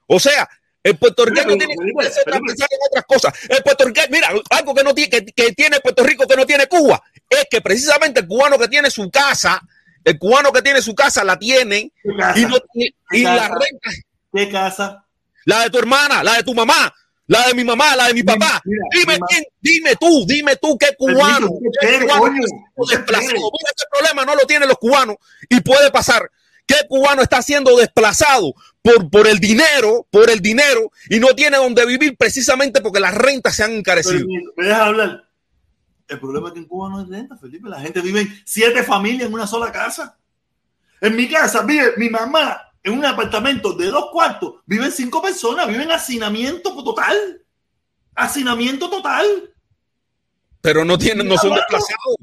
O sea, el puertorriqueño tiene que pensar en otras cosas. El puertorriqueño, mira, algo que no tiene, que, que tiene Puerto Rico que no tiene Cuba, es que precisamente el cubano que tiene su casa, el cubano que tiene su casa la tiene ¿Qué casa? y, no, y, y la renta, ¿Qué casa? la de tu hermana, la de tu mamá, la de mi mamá, la de mi papá. Mira, dime quién, dime tú, dime tú qué cubano, qué ¿qué cubano coño? está siendo ¿Qué desplazado. Mira, ese problema no lo tienen los cubanos y puede pasar. ¿Qué cubano está siendo desplazado por, por el dinero, por el dinero y no tiene donde vivir precisamente porque las rentas se han encarecido? Pero, ¿Me dejas hablar? El problema es que en Cuba no hay renta, Felipe. La gente vive en siete familias en una sola casa. En mi casa vive mi mamá en un apartamento de dos cuartos. Viven cinco personas. Viven hacinamiento total. Hacinamiento total. Pero no tienen, no son desplazados.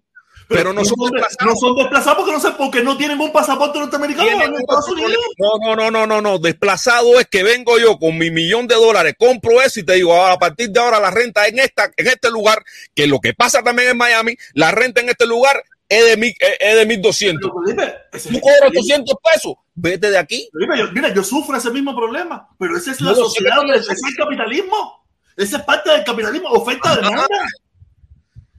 Pero no son de- desplazados. no son desplazados porque no sé porque no tienen un pasaporte norteamericano en Estados Unidos. No, no, no, no, no, no. Desplazado es que vengo yo con mi millón de dólares, compro eso y te digo, ahora, a partir de ahora la renta en esta, en este lugar, que lo que pasa también en Miami, la renta en este lugar es de mil, es- de 1200. Pero, Felipe, Tú cobras 800 pesos, vete de aquí. Felipe, yo- mira, yo sufro ese mismo problema, pero esa es la sociedad, ese es el capitalismo. Esa es parte del capitalismo, oferta de demanda.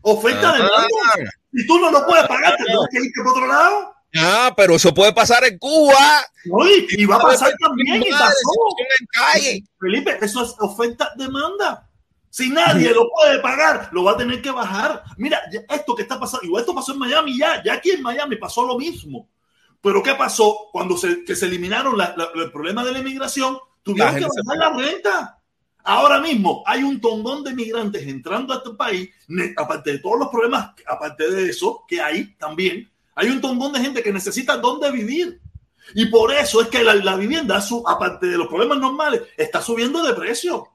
Oferta de demanda. Si tú no lo puedes pagar, te tienes que irte por otro lado. Ah, pero eso puede pasar en Cuba. ¿no? Y, y va a pasar también, y pasó. Felipe, eso es oferta-demanda. Si nadie lo puede pagar, lo va a tener que bajar. Mira, esto que está pasando, igual esto pasó en Miami ya, ya aquí en Miami pasó lo mismo. Pero ¿qué pasó? Cuando se, que se eliminaron la- la- el problema de la inmigración, tuvieron La que bajar la renta. Ahora mismo hay un tondón de migrantes entrando a este país, aparte de todos los problemas, aparte de eso, que hay también, hay un tondón de gente que necesita dónde vivir. Y por eso es que la, vivienda, aparte de los problemas normales, está subiendo de precio.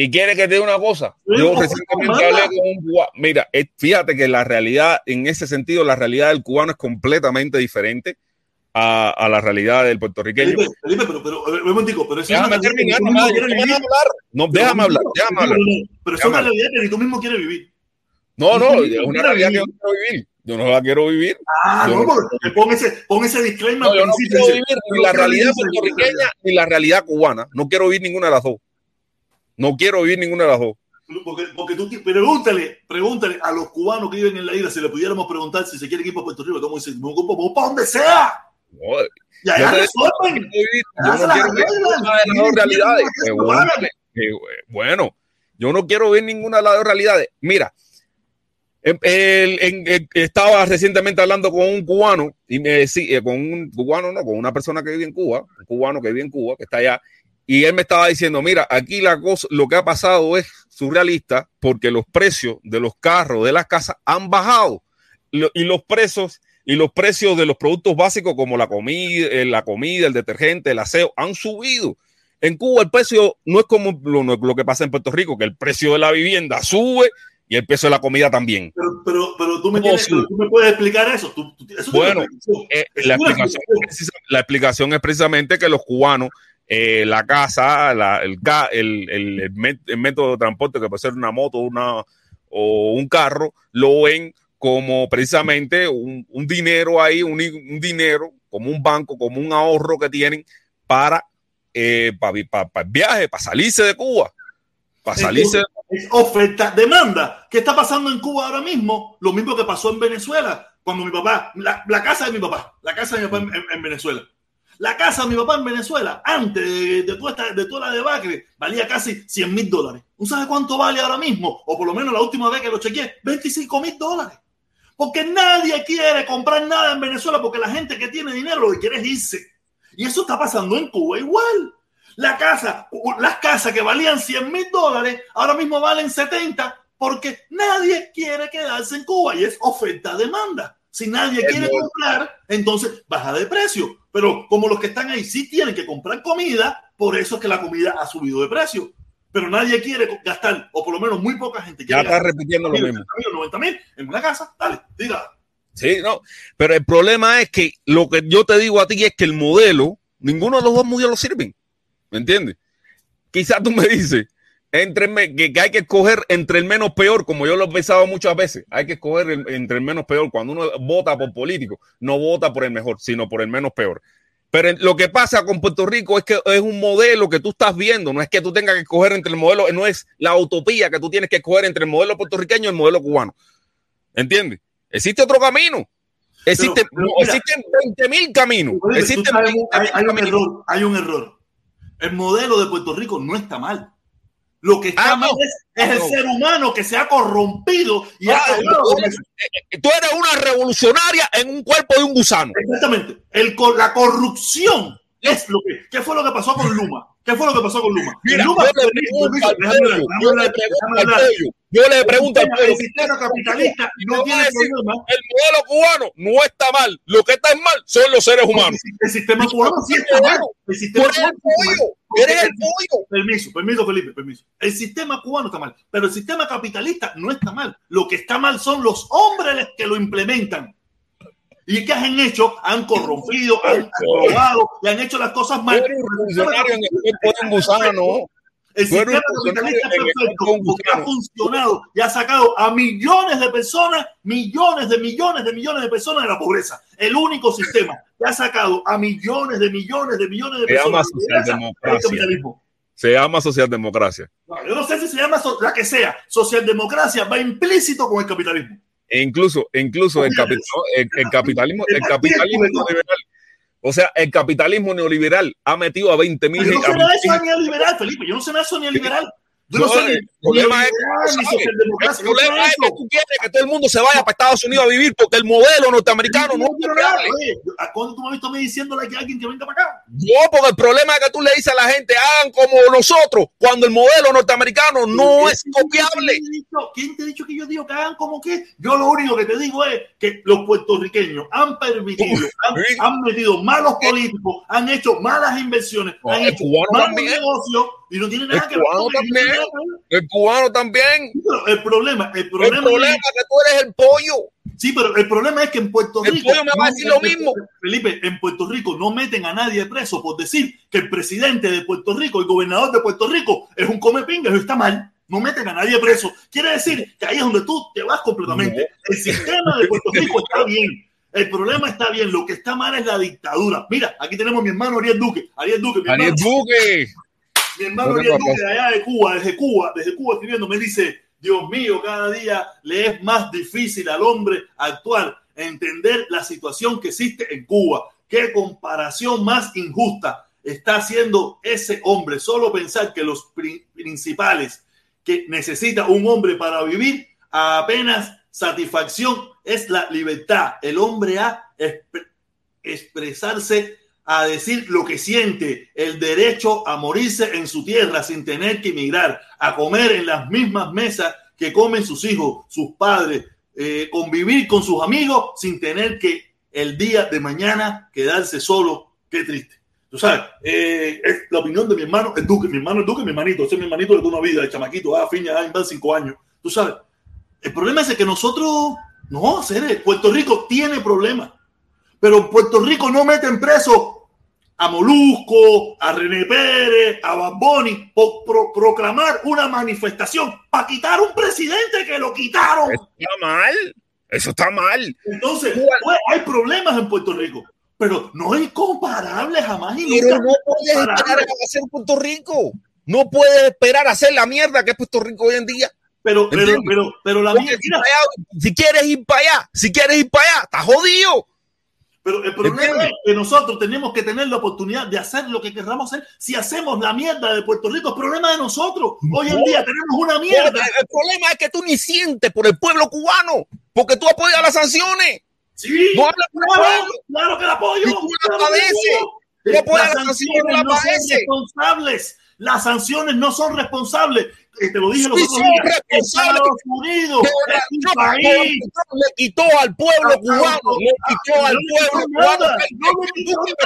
Y quiere que te diga una cosa. Yo recientemente hablé con un cubano. Mira, eh, fíjate que la realidad, en ese sentido, la realidad del cubano es completamente diferente a, a la realidad del puertorriqueño. Felipe, Felipe, pero, pero, ver, un momentico, pero eso Déjame es terminar, quieres déjame vivir. hablar. No, déjame hablar, déjame hablar. Pero eso es una realidad que ni tú mismo quieres vivir. No, no, es una realidad que yo no quiero vivir. Yo no la quiero vivir. Ah, Yo no, no- porque pon ese, pon ese disclaimer No, yo no quiero vivir ni no la realidad puertorriqueña ni la realidad cubana. No quiero vivir ninguna de las dos. No quiero vivir ninguna de las dos. Porque, porque tú pregúntale, pregúntale a los cubanos que viven en la isla si le pudiéramos preguntar si se quieren ir para Puerto Rico, ¿cómo dicen? Vamos para donde sea. Y allá resuelven. Yo no quiero ver ninguna de las dos realidades. Bueno, yo no quiero ver ninguna de las dos realidades. Mira, estaba recientemente hablando con un cubano y me decía, con un cubano, no, con una persona que vive en Cuba, un cubano que vive en Cuba, que está allá, y él me estaba diciendo, mira, aquí la cosa, lo que ha pasado es surrealista porque los precios de los carros, de las casas han bajado y los precios y los precios de los productos básicos como la comida, eh, la comida, el detergente, el aseo han subido. En Cuba el precio no es como lo, que pasa en Puerto Rico, que el precio de la vivienda sube y el precio de la comida también. Pero, pero, pero tú, me puedes explicar eso. bueno, eh, la, explicación, la, explicación, es precisamente que los cubanos eh, la casa, el, el, método de transporte que puede ser una moto una, o un carro, lo ven como precisamente un, dinero ahí, un, dinero, como un banco, como un ahorro que tienen para, eh, para, el viaje, para salirse de Cuba. Para salirse. Es oferta, demanda. ¿Qué está pasando en Cuba ahora mismo? Lo mismo que pasó en Venezuela, cuando mi papá, la, casa de mi papá, la casa de mi papá en Venezuela la casa de mi papá en Venezuela, antes de, de, toda, esta, de toda la debacle, valía casi 100 mil dólares. ¿Tú sabes cuánto vale ahora mismo? O por lo menos la última vez que lo chequeé, 25 mil dólares. Porque nadie quiere comprar nada en Venezuela porque la gente que tiene dinero lo que quiere es irse. Y eso está pasando en Cuba igual. La casa, las casas que valían 100 mil dólares, ahora mismo valen 70 porque nadie quiere quedarse en Cuba y es oferta-demanda. Si nadie quiere comprar, entonces baja de precio. Pero como los que están ahí sí tienen que comprar comida, por eso es que la comida ha subido de precio. Pero nadie quiere gastar, o por lo menos muy poca gente quiere Ya está repitiendo lo mismo. 90 mil en una casa, dale, diga. Sí, no. Pero el problema es que lo que yo te digo a ti es que el modelo, ninguno de los dos modelos sirven. ¿Me entiendes? Quizás tú me dices, entre que, hay que escoger entre el menos peor, como yo lo he pensado muchas veces, hay que escoger entre el menos peor. Cuando uno vota por político, no vota por el mejor, sino por el menos peor. Pero lo que pasa con Puerto Rico es que es un modelo que tú estás viendo, no es que tú tengas que escoger entre el modelo, no es la utopía que tú tienes que escoger entre el modelo puertorriqueño y el modelo cubano. ¿Entiendes? Existe otro camino. Existe, existen 20 mil caminos. hay, un error, hay un error. El modelo de Puerto Rico no está mal. Lo que está ah, mal es, el ser humano que se ha corrompido y ah, eh, tú, eres, una revolucionaria en un cuerpo de un gusano. Exactamente. El, la corrupción es lo que. ¿Qué fue lo que pasó con Luma? ¿Qué fue lo que pasó con Luma? Mira, Luma yo le pregunto al pueblo. El sistema capitalista no tiene problema. El modelo cubano no está mal. Lo que está mal son los seres humanos. El sistema cubano sí está mal. El sistema cubano Eres el pollo. Permiso, permiso, Felipe, permiso. El sistema cubano está mal, pero el sistema capitalista no está mal. Lo que está mal son los hombres que lo implementan. ¿Y qué han hecho? Han corrompido, han robado y han hecho las cosas mal. El sistema capitalista perfecto porque ha funcionado y ha sacado a millones de personas, millones de millones de millones de personas de la pobreza. El único sistema que ha sacado a millones de millones de millones de personas de la pobreza Se llama socialdemocracia. yo no sé si se llama la que sea. Socialdemocracia va implícito con el capitalismo. E incluso, incluso el, el, capitalismo, el capitalismo neoliberal. O sea, el capitalismo neoliberal ha metido a 20 mil. Yo no nada de eso neoliberal, Felipe. Yo no sé nada de eso neoliberal. Yo no, el problema, es, el problema es que tú quieres que todo el mundo se vaya para Estados Unidos a vivir porque el modelo norteamericano no, es viable. ¿Cuándo tú me has visto me diciéndole a alguien que venga para acá? No, porque el problema es que tú le dices a la gente, hagan como nosotros, cuando el modelo norteamericano no es copiable. ¿Quién te ha dicho que yo digo que hagan como qué? Yo lo único que te digo es que los puertorriqueños han permitido, han, metido malos políticos, han hecho malas inversiones, han hecho malos negocios y no tiene nada el que también, El cubano también. el problema, el problema, el problema es que tú eres el pollo. Sí, pero el problema es que en Puerto Rico. El pollo me va a decir lo mismo. Felipe, en Puerto Rico no meten a nadie preso por decir que el presidente de Puerto Rico, el gobernador de Puerto Rico, es un come pingas, está mal. No meten a nadie preso. Quiere decir que ahí es donde tú te vas completamente. El sistema de Puerto Rico está bien. El problema está bien. Lo que está mal es la dictadura. Mira, aquí tenemos a mi hermano Ariel Duque. Ariel Duque. Mi Ariel Duque. Mi hermano Duque de allá de Cuba, desde Cuba, desde Cuba escribiendo, me dice, Dios mío, cada día le es más difícil al hombre actual entender la situación que existe en Cuba. qué comparación más injusta está haciendo ese hombre. Solo pensar que los principales que necesita un hombre para vivir apenas satisfacción es la libertad. El hombre a expresarse, a decir lo que siente, el derecho a morirse en su tierra sin tener que emigrar, a comer en las mismas mesas que comen sus hijos, sus padres, eh, convivir con sus amigos sin tener que el día de mañana quedarse solo. Qué triste. Tú sabes, eh, es la opinión de mi hermano, el Duque, mi hermano el Duque, mi hermanito, ese es mi hermanito de toda una vida, el chamaquito, ah, fin, ya van cinco años. Tú sabes, el problema es que nosotros, no, hacer Puerto Rico tiene problemas, pero Puerto Rico no mete en preso a Molusco, a René Pérez, a Bamboni, por proclamar una manifestación para quitar un presidente que lo quitaron. Está mal, eso está mal. Entonces, pues, hay problemas en Puerto Rico, pero no es comparable jamás. Y pero no puedes esperar a hacer Puerto Rico. No puedes esperar a hacer la mierda que es Puerto Rico hoy en día. Pero, pero, pero, pero, la mierda. Si, quieres ir para allá, si quieres ir para allá, estás jodido. Pero el problema es que nosotros tenemos que tener la oportunidad de hacer lo que querramos hacer. Si hacemos la mierda de Puerto Rico, es problema de nosotros. Hoy en día tenemos una mierda. El problema es que tú ni sientes por el pueblo cubano, porque tú apoyas las sanciones. Sí, no claro, claro, que la apoyo. Y tú la padeces. Las sanciones no son responsables. Las sanciones no son responsables te lo dije los otros días, Estados Unidos es país. Le quitó al pueblo cubano, le quitó al pueblo cubano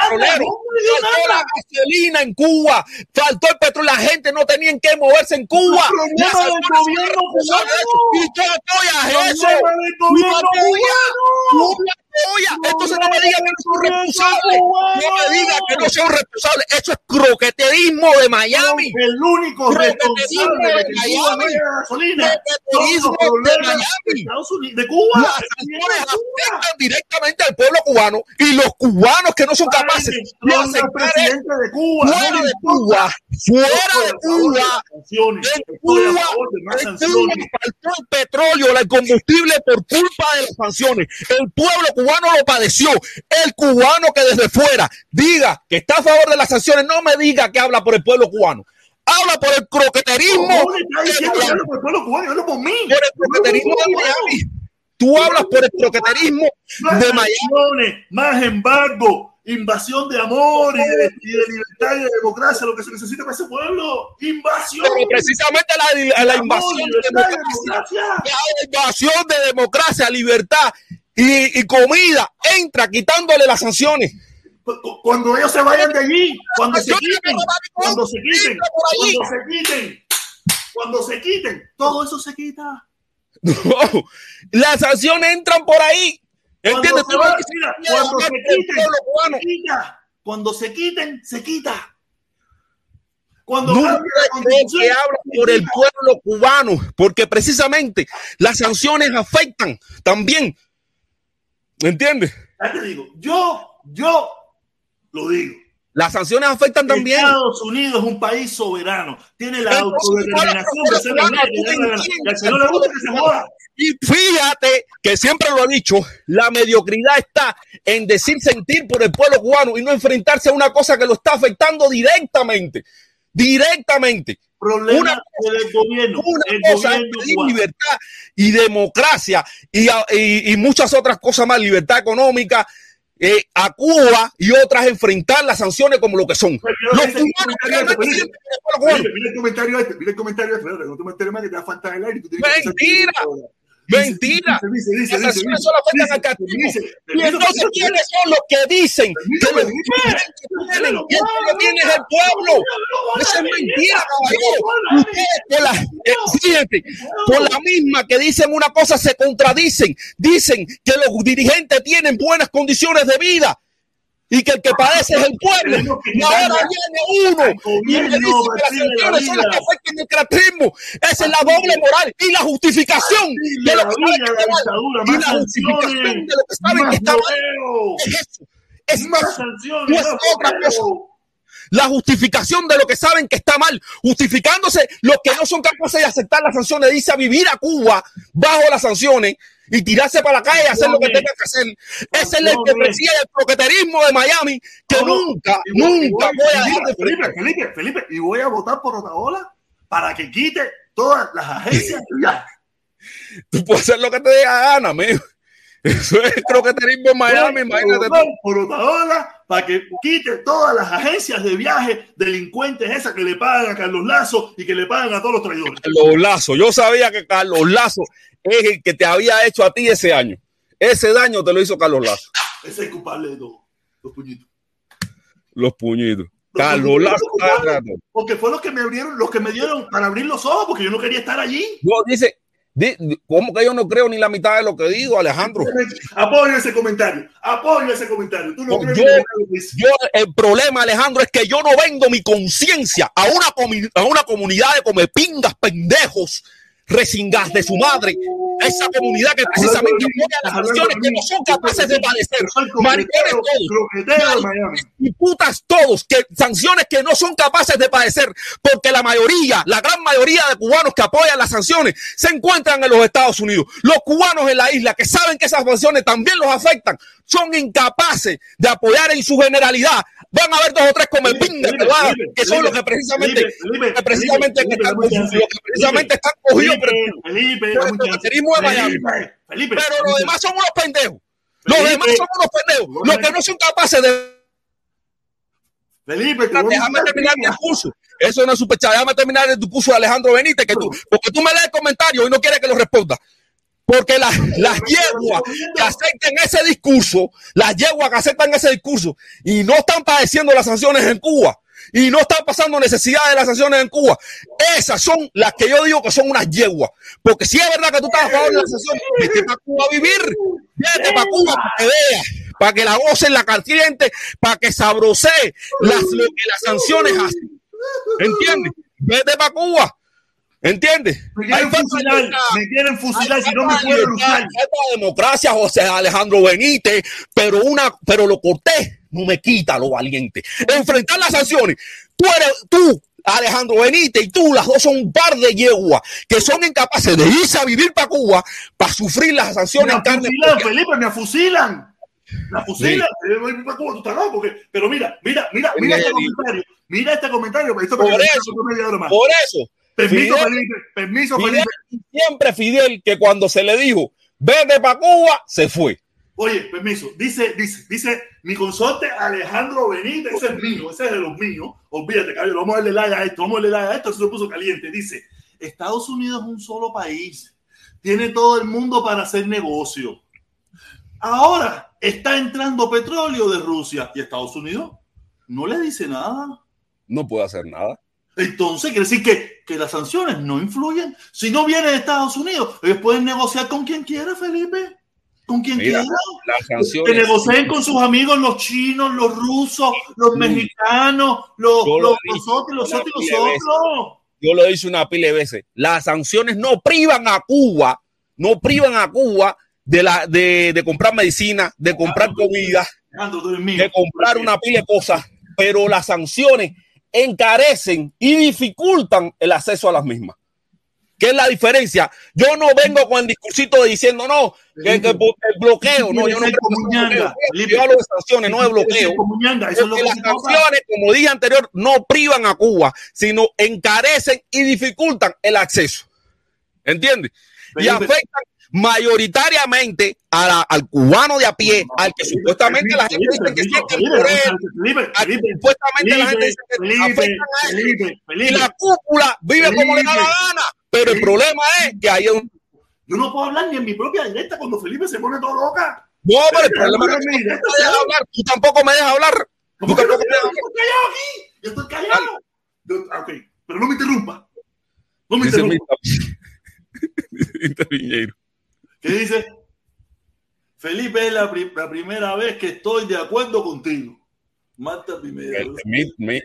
faltó la gasolina en Cuba, faltó el petróleo, la gente no tenía que moverse en Cuba. El del gobierno cubano. Y tú apoyas eso. Entonces no me diga que no son responsables. No me diga que no son responsables. Eso es croqueterismo de Miami. El único responsable de Miami. de. De Cuba. Las sanciones afectan directamente al pueblo cubano y los cubanos que no son capaces de aceptar de Cuba. Fuera de Cuba. Fuera de Cuba. En Cuba, faltó el petróleo, el combustible por culpa de las sanciones. El pueblo cubano lo padeció. El cubano que desde fuera diga que está a favor de las sanciones, no me diga que habla por el pueblo cubano. Habla por el croqueterismo. por el croqueterismo de Miami. Tú hablas por el croqueterismo de Miami. Más embargo, invasión de amor y de, libertad y de democracia, lo que se necesita para ese pueblo. Invasión. Pero precisamente la, la invasión de democracia, la invasión de democracia, libertad y, comida entra quitándole las sanciones. Cuando ellos se vayan de allí, cuando se quiten, cuando se quiten, cuando se quiten, cuando se quiten, todo eso se quita. No, las sanciones entran por ahí. ¿Entiendes? Cuando, se, quiten, se quita. Cuando se quiten, se quita. Cuando no que habla por el pueblo cubano, porque precisamente las sanciones afectan también ¿Me entiendes? Ya te digo, yo, yo lo digo. Las sanciones afectan también. Estados Unidos es un país soberano. Tiene la autodeterminación de ser. Y fíjate que siempre lo ha dicho, la mediocridad está en decir sentir por el pueblo cubano y no enfrentarse a una cosa que lo está afectando directamente. Directamente problema una, del gobierno. Una cosa es libertad y democracia y, y, y, muchas otras cosas más, libertad económica. Eh, a Cuba y otras enfrentar las sanciones como lo que son. Los cubanos mira el comentario este, mira el comentario este, no te metes que te va a faltar el aire. Mentira. Mentira. Dice, dice, dice, solo afectan al castigo. Y entonces, ¿quiénes son los que dicen que los que tienen, que tienes el pueblo? Esa es mentira, caballero. Ustedes, la, eh, fíjate, por la misma que dicen una cosa, se contradicen. Dicen que los dirigentes tienen buenas condiciones de vida y que el que padece es el pueblo. Y ahora viene uno y le dice que las sanciones son las que afectan el cratismo. Esa es la doble moral y la justificación de lo que saben que está mal. Y la justificación de lo que saben que está mal. Es eso. Es más, no es otra cosa la justificación de lo que saben que está mal, justificándose los que no son capaces de aceptar las sanciones, dice a vivir a Cuba bajo las sanciones y tirarse para la calle y hacer lo que tenga que hacer. Ese es el que preside el croqueterismo de Miami, que nunca, nunca voy a dejar de Felipe, Felipe, Felipe, y voy a votar por Otaola para que quite todas las agencias Tú puedes hacer lo que te dé gana, amigo. Eso es croqueterismo en Miami, imagínate. Por Otaola para que quite todas las agencias de viaje delincuentes esas que le pagan a Carlos Lazo y que le pagan a todos los traidores. Carlos Lazo, yo sabía que Carlos Lazo es el que te había hecho a ti ese año. Ese daño te lo hizo Carlos Lazo. Ese es el culpable de todo. Los puñitos. Los puñitos. Carlos Lazo. Porque fue los que me abrieron, los que me dieron para abrir los ojos, porque yo no quería estar allí. No, dice, ¿Cómo que yo no creo ni la mitad de lo que digo, Alejandro? Apoyo ese comentario, apoyo ese comentario. ¿Tú no yo, yo, el problema, Alejandro, es que yo no vendo mi conciencia a una, a una comunidad de comepingas pendejos resingas de su madre, esa comunidad que precisamente apoya las acciones que no son capaces de padecer, maricones todos, y putas todos, que sanciones que no son capaces de padecer, porque la mayoría, la gran mayoría de cubanos que apoyan las sanciones se encuentran en los Estados Unidos. Los cubanos en la isla que saben que esas sanciones también los afectan, son incapaces de apoyar en su generalidad. Van a haber dos o tres como el pinga que, son los que precisamente, que precisamente, están, precisamente están cogidos por el, de Miami. Pero los demás son unos pendejos. Los demás son unos pendejos. Los que no son capaces de Felipe, déjame terminar mi discurso. Eso no es super Déjame terminar el discurso de Alejandro Benítez, que tú, porque tú me lees el comentario y no quieres que lo responda. Porque las, las yeguas que acepten ese discurso, las yeguas que aceptan ese discurso y no están padeciendo las sanciones en Cuba y no están pasando necesidad de las sanciones en Cuba, esas son las que yo digo que son unas yeguas. Porque si es verdad que tú estás a favor de las sanciones, vete para Cuba a vivir, vete para Cuba para que veas, para que la gocen la cartiente, para que sabrose las, lo que las sanciones hacen. ¿Entiendes? Vete para Cuba. ¿Entiendes? Me quieren fusilar, me quieren fusilar, si no me pueden usar. democracia, José Alejandro Benítez, pero una, pero lo corté no me quita lo valiente. Enfrentar las sanciones. Tú eres, tú, Alejandro Benítez y tú, las dos son un par de yeguas que son incapaces de irse a vivir para Cuba para sufrir las sanciones. Me fusilan, Felipe, me fusilan. La fusilan. Pero mira, mira, mira, mira este comentario. Mira este comentario. por, eso, por eso, Permiso, Felipe. Permiso, Felipe. siempre Fidel que cuando se le dijo, vete para Cuba, se fue. Oye, permiso. Dice, dice, dice mi consorte Alejandro Benítez, ese es mío, ese es de los míos. Olvídate, cabrón, vamos a darle like a esto, vamos a darle like a esto, se lo puso caliente. Dice, Estados Unidos es un solo país. Tiene todo el mundo para hacer negocio. Ahora está entrando petróleo de Rusia y Estados Unidos no le dice nada. No puede hacer nada. Entonces quiere decir que, que, las sanciones no influyen. Si no viene de Estados Unidos, ellos pueden negociar con quien quiera, Felipe. Con quien quiera. Que negocien con sus amigos los chinos, los rusos, los mexicanos, los, los, otros, los otros, los otros. Yo lo hice una pila de veces. Las sanciones no privan a Cuba, no privan a Cuba de, la, de, de comprar medicina, de comprar comida, de comprar una pila de cosas, pero las sanciones encarecen y dificultan el acceso a las mismas. ¿Qué es la diferencia? Yo no vengo con el discursito de diciendo no, que, el bloqueo, no, yo no bloqueo, yo hablo de sanciones, no de bloqueo. las sanciones, como dije anterior, no privan a Cuba, sino encarecen y dificultan el acceso. ¿Entiendes? Y afectan mayoritariamente al cubano de a pie, al que supuestamente la gente dice que siente por él, supuestamente la gente dice que afectan a él, y la cúpula vive como le da la gana, pero el problema es que hay un... Yo no puedo hablar ni en mi propia directa cuando Felipe se pone todo loca. No, pero el problema es que no me dejas hablar. tú tampoco me dejas hablar. Tú tampoco me dejas hablar. Yo estoy callado aquí, yo estoy callado. Yo, ok, pero no me interrumpa. No me interrumpa. ¿Qué dice? Felipe es la, la, primera vez que estoy de acuerdo contigo. Marta primero.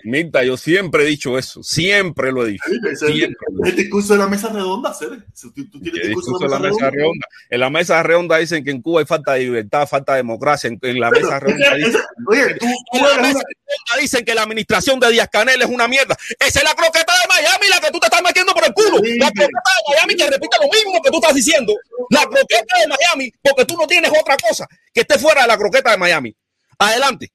Mirta, yo siempre he dicho eso, siempre lo he dicho. El, discurso de la mesa redonda, ¿Tú, tú tienes el discurso de la, mesa, redonda? En la mesa redonda dicen que en Cuba hay falta de libertad, falta de democracia. En, la mesa redonda dicen, oye, tú, en la mesa redonda dicen que la administración de Díaz Canel es una mierda. Esa es la croqueta de Miami, la que tú te estás metiendo por el culo. La croqueta de Miami que repite lo mismo que tú estás diciendo. La croqueta de Miami, porque tú no tienes otra cosa que esté fuera de la croqueta de Miami. Adelante.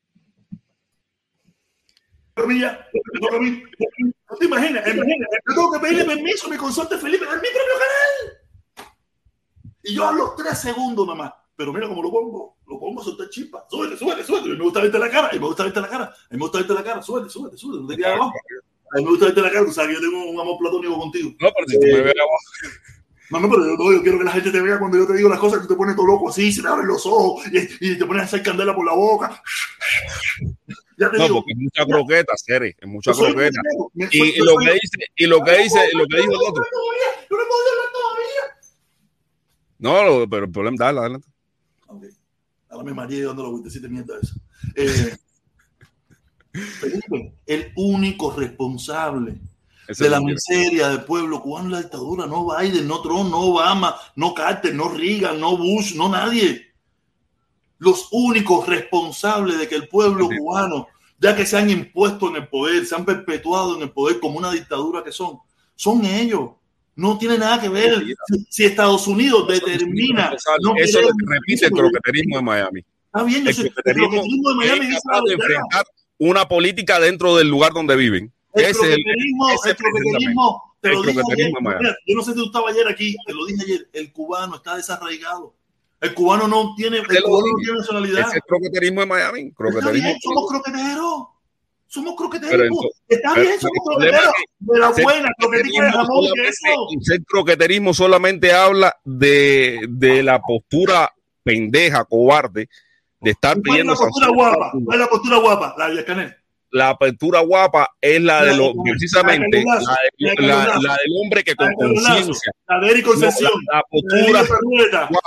Mira, no te imaginas, imagina, yo tengo que pedirle permiso a mi consorte Felipe en mi propio canal. Y yo hablo tres segundos nomás. Pero mira cómo lo pongo. Lo pongo a soltar chispa. Súbete, súbete, súbete. me gusta verte la cara. Y me gusta verte la cara. A mí me gusta verte la cara. Súbete, súbete, súbete. No te quedas abajo. A mí me gusta verte la cara. Tú sabes que yo tengo un amor platónico contigo. No, pero si tú me ves abajo. No, no, pero yo, no, yo quiero que la gente te vea cuando yo te digo las cosas que te pones todo loco así, se te abren los ojos y, y te pones a hacer candela por la boca. No, porque es mucha croqueta, Sere, es mucha croqueta. Y, lo que dice, y lo que dice, lo que dijo el otro. No pero el problema, dale, adelante. Ahora me mareé dando la vueltecita mierda esa. Eh, Felipe, el único responsable de la miseria del pueblo cubano la dictadura, no Biden, no Trump, no Obama, no Carter, no Reagan, no Bush, no nadie. Los únicos responsables de que el pueblo cubano, ya que se han impuesto en el poder, se han perpetuado en el poder como una dictadura que son, son ellos. No tiene nada que ver. Si, Estados Unidos determina. No eso es lo que repite el croqueterismo de Miami. Está bien, el, croqueterismo, de Miami es de enfrentar una política dentro del lugar donde viven. El ese croqueterismo, el, el croqueterismo, te lo dije ayer, yo no sé si tú estabas ayer aquí, te lo dije ayer, el cubano está desarraigado. El cubano no tiene, el cubano no tiene nacionalidad. Es el croqueterismo de Miami. Croqueterismo. Bien, somos croqueteros. Somos croqueteros. Está bien, somos croqueteros. De la buena, croquetica de jamón y queso. El croqueterismo solamente habla de, de la postura pendeja, cobarde, de estar pidiendo. la postura guapa? ¿Cuál es la postura guapa? La de Canel la apertura guapa es la de los, precisamente, la, de, la, la, del hombre que con conciencia. La de Eric. La, postura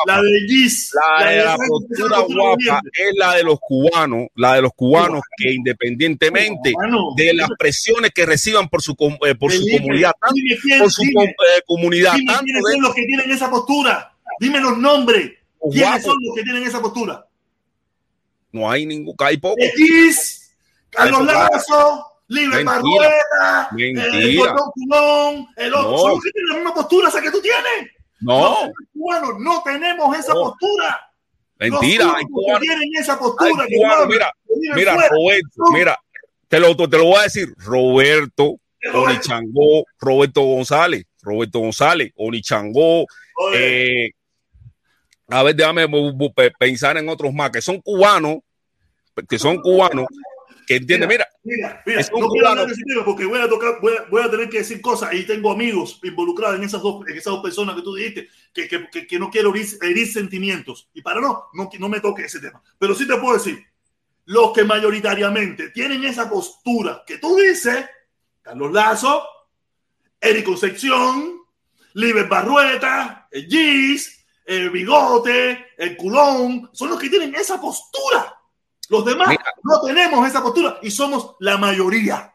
la de Gis. La de la postura guapa es la de los cubanos, la de los cubanos que independientemente de las presiones que reciban por su, eh, por su comunidad, por su eh, comunidad. Quiénes son los que tienen esa postura. Dime los nombres. ¿Quiénes son los que tienen esa postura? No hay ningún, hay poco. Carlos Lazo, Libre Barrueta, el Gordón Culón, el otro. No. Son tienen la misma postura esa que tú tienes. No. Los no tenemos esa no. postura. Mentira. Los hay cubanos, que tienen esa postura. Hay cubanos, mira, mira, fuera. Roberto, mira, te lo, te lo voy a decir. Roberto, Onichangó, Roberto González, Roberto González, Onichangó, eh, a ver, déjame pensar en otros más que son cubanos, que son cubanos, que entiende, mira, mira, mira, no hablar de ese tema porque voy a tocar, voy a, voy a, tener que decir cosas y tengo amigos involucrados en esas dos, en esas dos personas que tú dijiste que, que, que, que no quiero herir, herir, sentimientos. Y para no, no, no me toque ese tema, pero sí te puedo decir, los que mayoritariamente tienen esa postura que tú dices, Carlos Lazo, Eric Concepción, Liber Barrueta, el Gis, el Bigote, el Culón, son los que tienen esa postura. Los demás Mira. no tenemos esa postura y somos la mayoría.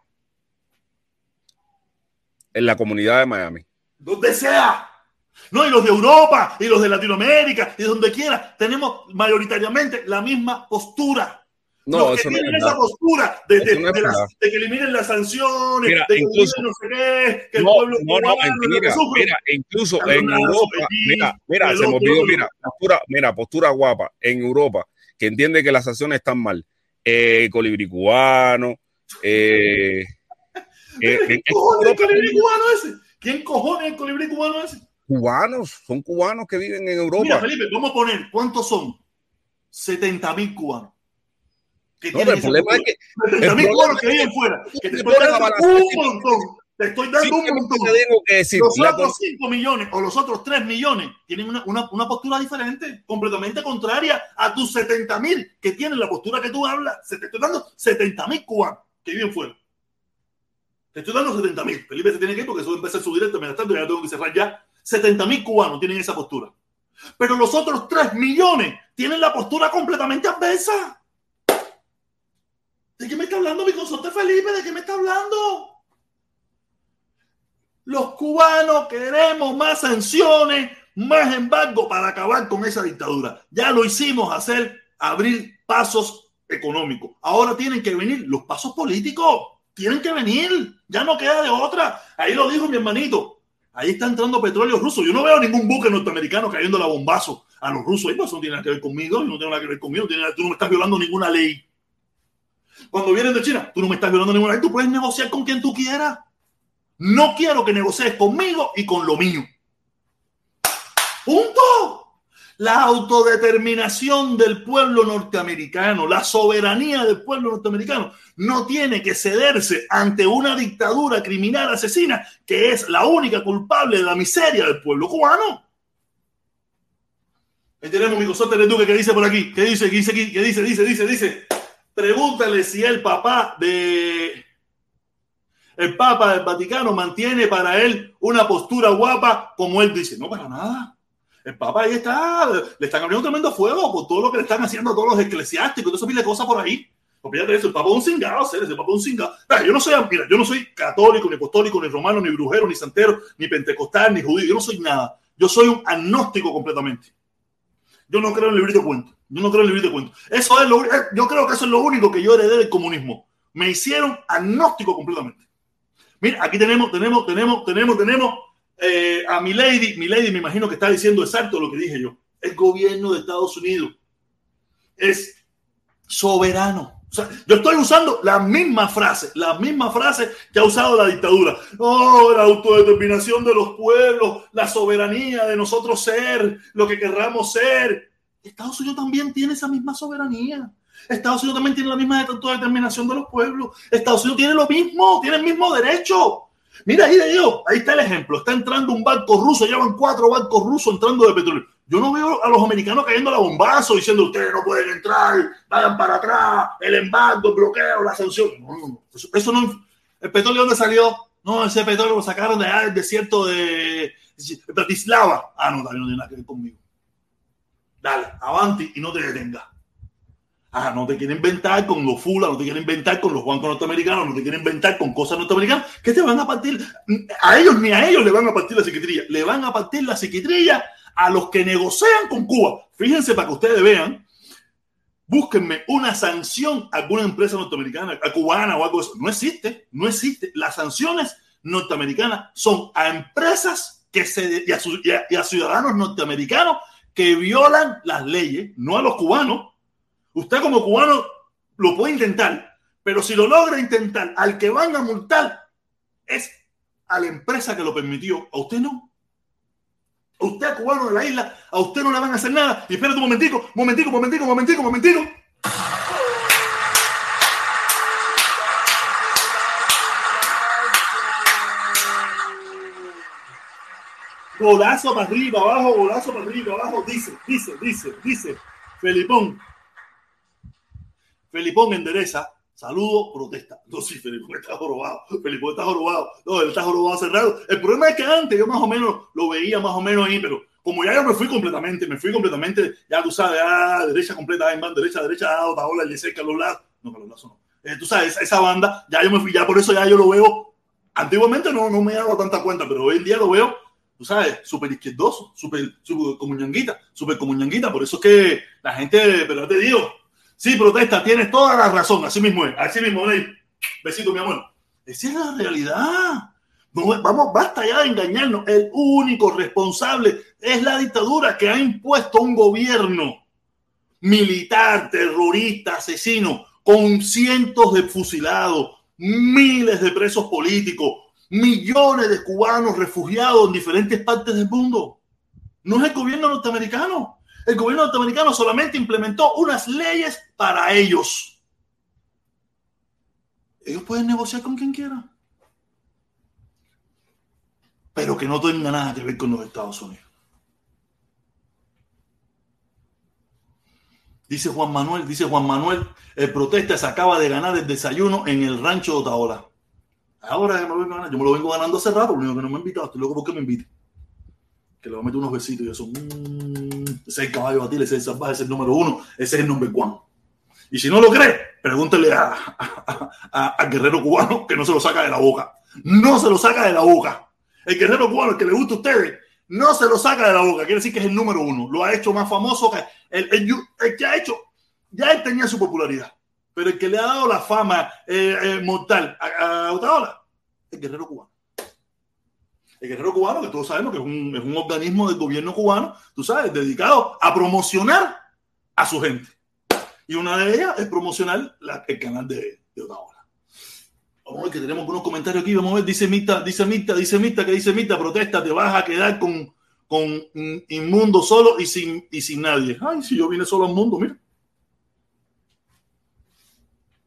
En la comunidad de Miami. Donde sea. No, y los de Europa, y los de Latinoamérica, y donde quiera, tenemos mayoritariamente la misma postura. No, los que tienen no esa postura de, de, no de, las, de, que eliminen las sanciones, mira, de que incluso, no sé qué, que el no, pueblo no, no, mentira, mira, incluso en Europa, mira, mira, se me olvidó, mira, postura, mira, postura guapa, en Europa, que entiende que las sanciones están mal, eh, colibrí cubano. Eh, ¿Quién cojones es el colibrí cubano ese? ¿Quién cojones es el colibrí cubano ese? Cubanos, son cubanos que viven en Europa. Mira, Felipe, vamos a poner, ¿cuántos son? 70 mil cubanos. Que no, el problema es que. 70 mil cubanos que viven fuera. Que te dando un montón. Te estoy dando sí, un montón. Te tengo que decir, los otros 5 millones o los otros 3 millones tienen una, una, una, postura diferente, completamente contraria a tus 70 mil que tienen la postura que tú hablas. Se te estoy dando 70 mil cubanos que viven fuera. Te estoy dando 70 mil. Felipe se tiene que ir porque eso empezó a subir mientras tanto ya tengo que cerrar ya. 70 mil cubanos tienen esa postura. Pero los otros 3 millones tienen la postura completamente adversa. ¿De qué me está hablando mi consorte Felipe? ¿De qué me está hablando? Los cubanos queremos más sanciones, más embargo para acabar con esa dictadura. Ya lo hicimos hacer, abrir pasos económicos. Ahora tienen que venir los pasos políticos. Tienen que venir. Ya no queda de otra. Ahí lo dijo mi hermanito. Ahí está entrando petróleo ruso. Yo no veo ningún buque norteamericano cayendo la bombazo a los rusos. Eso no tiene nada que ver conmigo, no tiene nada que ver conmigo. tú no me estás violando ninguna ley. Cuando vienen de China, tú no me estás violando ninguna ley. Tú puedes negociar con quien tú quieras. No quiero que negocies conmigo y con lo mío. Punto. La autodeterminación del pueblo norteamericano, la soberanía del pueblo norteamericano, no tiene que cederse ante una dictadura criminal asesina que es la única culpable de la miseria del pueblo cubano. Ahí tenemos mi cosote de Duque que dice por aquí, que dice, que dice, que dice, dice, dice, dice, pregúntale si el papá de el Papa del Vaticano mantiene para él una postura guapa como él dice. No, para nada. El Papa ahí está, le están abriendo tremendo fuego por todo lo que le están haciendo a todos los eclesiásticos, eso de cosas por ahí. Olvídate eso, el Papa es un cingado, ese Papa es un cingado. yo no soy, mira, yo no soy católico, ni apostólico, ni romano, ni brujero, ni santero, ni pentecostal, ni judío, yo no soy nada. Yo soy un agnóstico completamente. Yo no creo en el librito de cuentos. Yo no creo en el librito de cuentos. Eso es lo, yo creo que eso es lo único que yo heredé del comunismo. Me hicieron agnóstico completamente. Mira, aquí tenemos, tenemos, tenemos, tenemos, tenemos eh, a mi lady, mi lady me imagino que está diciendo exacto lo que dije yo. El gobierno de Estados Unidos es soberano. O sea, yo estoy usando la misma frase, la misma frase que ha usado la dictadura. Oh, la autodeterminación de los pueblos, la soberanía de nosotros ser lo que querramos ser. Estados Unidos también tiene esa misma soberanía. Estados Unidos también tiene la misma autodeterminación de los pueblos. Estados Unidos tiene lo mismo, tiene el mismo derecho. Mira, ahí de Dios, ahí está el ejemplo. Está entrando un barco ruso, llevan cuatro barcos rusos entrando de petróleo. Yo no veo a los americanos cayendo la bombazo diciendo ustedes no pueden entrar, vayan para atrás, el embargo, el bloqueo, la sanción. No, no, no. Eso, no. ¿El petróleo dónde salió? No, ese petróleo lo sacaron de allá del desierto de Bratislava. Ah, no, también no tiene nada que ver conmigo. Dale, avanti y no te detengas. Ah, no te quieren inventar con los FULA, no te quieren inventar con los bancos norteamericanos, no te quieren inventar con cosas norteamericanas, que te van a partir, a ellos ni a ellos le van a partir la psiquiatría, le van a partir la psiquiatría a los que negocian con Cuba. Fíjense para que ustedes vean, búsquenme una sanción a alguna empresa norteamericana, a cubana o algo de eso. No existe, no existe. Las sanciones norteamericanas son a empresas que se, y a ciudadanos norteamericanos que violan las leyes, no a los cubanos Usted como cubano lo puede intentar, pero si lo logra intentar, al que van a multar es a la empresa que lo permitió. A usted no. A usted, cubano de la isla, a usted no le van a hacer nada. Y espérate un momentico, momentico, momentico, momentico, momentico. Golazo para arriba, abajo, golazo para arriba, abajo. Dice, dice, dice, dice. Felipón, Felipón endereza, saludo, protesta. No, sí, Felipón está jorobado. Felipón está jorobado. No, él está jorobado cerrado. El problema es que antes yo más o menos lo veía más o menos ahí, pero como ya yo me fui completamente, me fui completamente, ya tú sabes, ah, derecha completa, en derecha, derecha, ah, otra ola, el cerca, los lados. No, los lados no. Eh, tú sabes, esa, banda, ya yo me fui, ya por eso ya yo lo veo. Antiguamente no, no me dado tanta cuenta, pero hoy en día lo veo tú sabes, súper izquierdoso, súper como ñanguita, súper como ñanguita. Por eso es que la gente, pero te digo, Sí, protesta, tienes toda la razón. Así mismo es. Así mismo es. Besito, mi amor. Esa es la realidad. vamos, basta ya de engañarnos. El único responsable es la dictadura que ha impuesto un gobierno militar, terrorista, asesino, con cientos de fusilados, miles de presos políticos, millones de cubanos refugiados en diferentes partes del mundo. No es el gobierno norteamericano. El gobierno norteamericano solamente implementó unas leyes para ellos. Ellos pueden negociar con quien quiera. Pero que no tenga nada que ver con los Estados Unidos. Dice Juan Manuel, dice Juan Manuel, el protesta se acaba de ganar el desayuno en el rancho de Otaola. Ahora yo me lo vengo ganando hace rato, lo único que no me ha invitado, estoy loco porque me invite que le va a meter unos besitos y eso. Mmm, ese es el caballo batir, ese es el salvaje, ese es el número uno, ese es el número one. Y si no lo cree, pregúntele a, al guerrero cubano que no se lo saca de la boca. No se lo saca de la boca. El guerrero cubano, el que le gusta a ustedes, no se lo saca de la boca. Quiere decir que es el número uno. Lo ha hecho más famoso que el, el, que ha hecho. Ya él tenía su popularidad. Pero el que le ha dado la fama eh, eh, mortal a, a el guerrero cubano. El guerrero cubano, que todos sabemos que es un, es un organismo del gobierno cubano, tú sabes, dedicado a promocionar a su gente. Y una de ellas es promocionar el canal de, de Otaola. Vamos a ver que tenemos unos comentarios aquí. Vamos a ver, dice Mita, dice Mita, dice Mita, que dice Mita, protesta, te vas a quedar con, con inmundo solo y sin, y sin nadie. Ay, si yo vine solo al mundo, mira.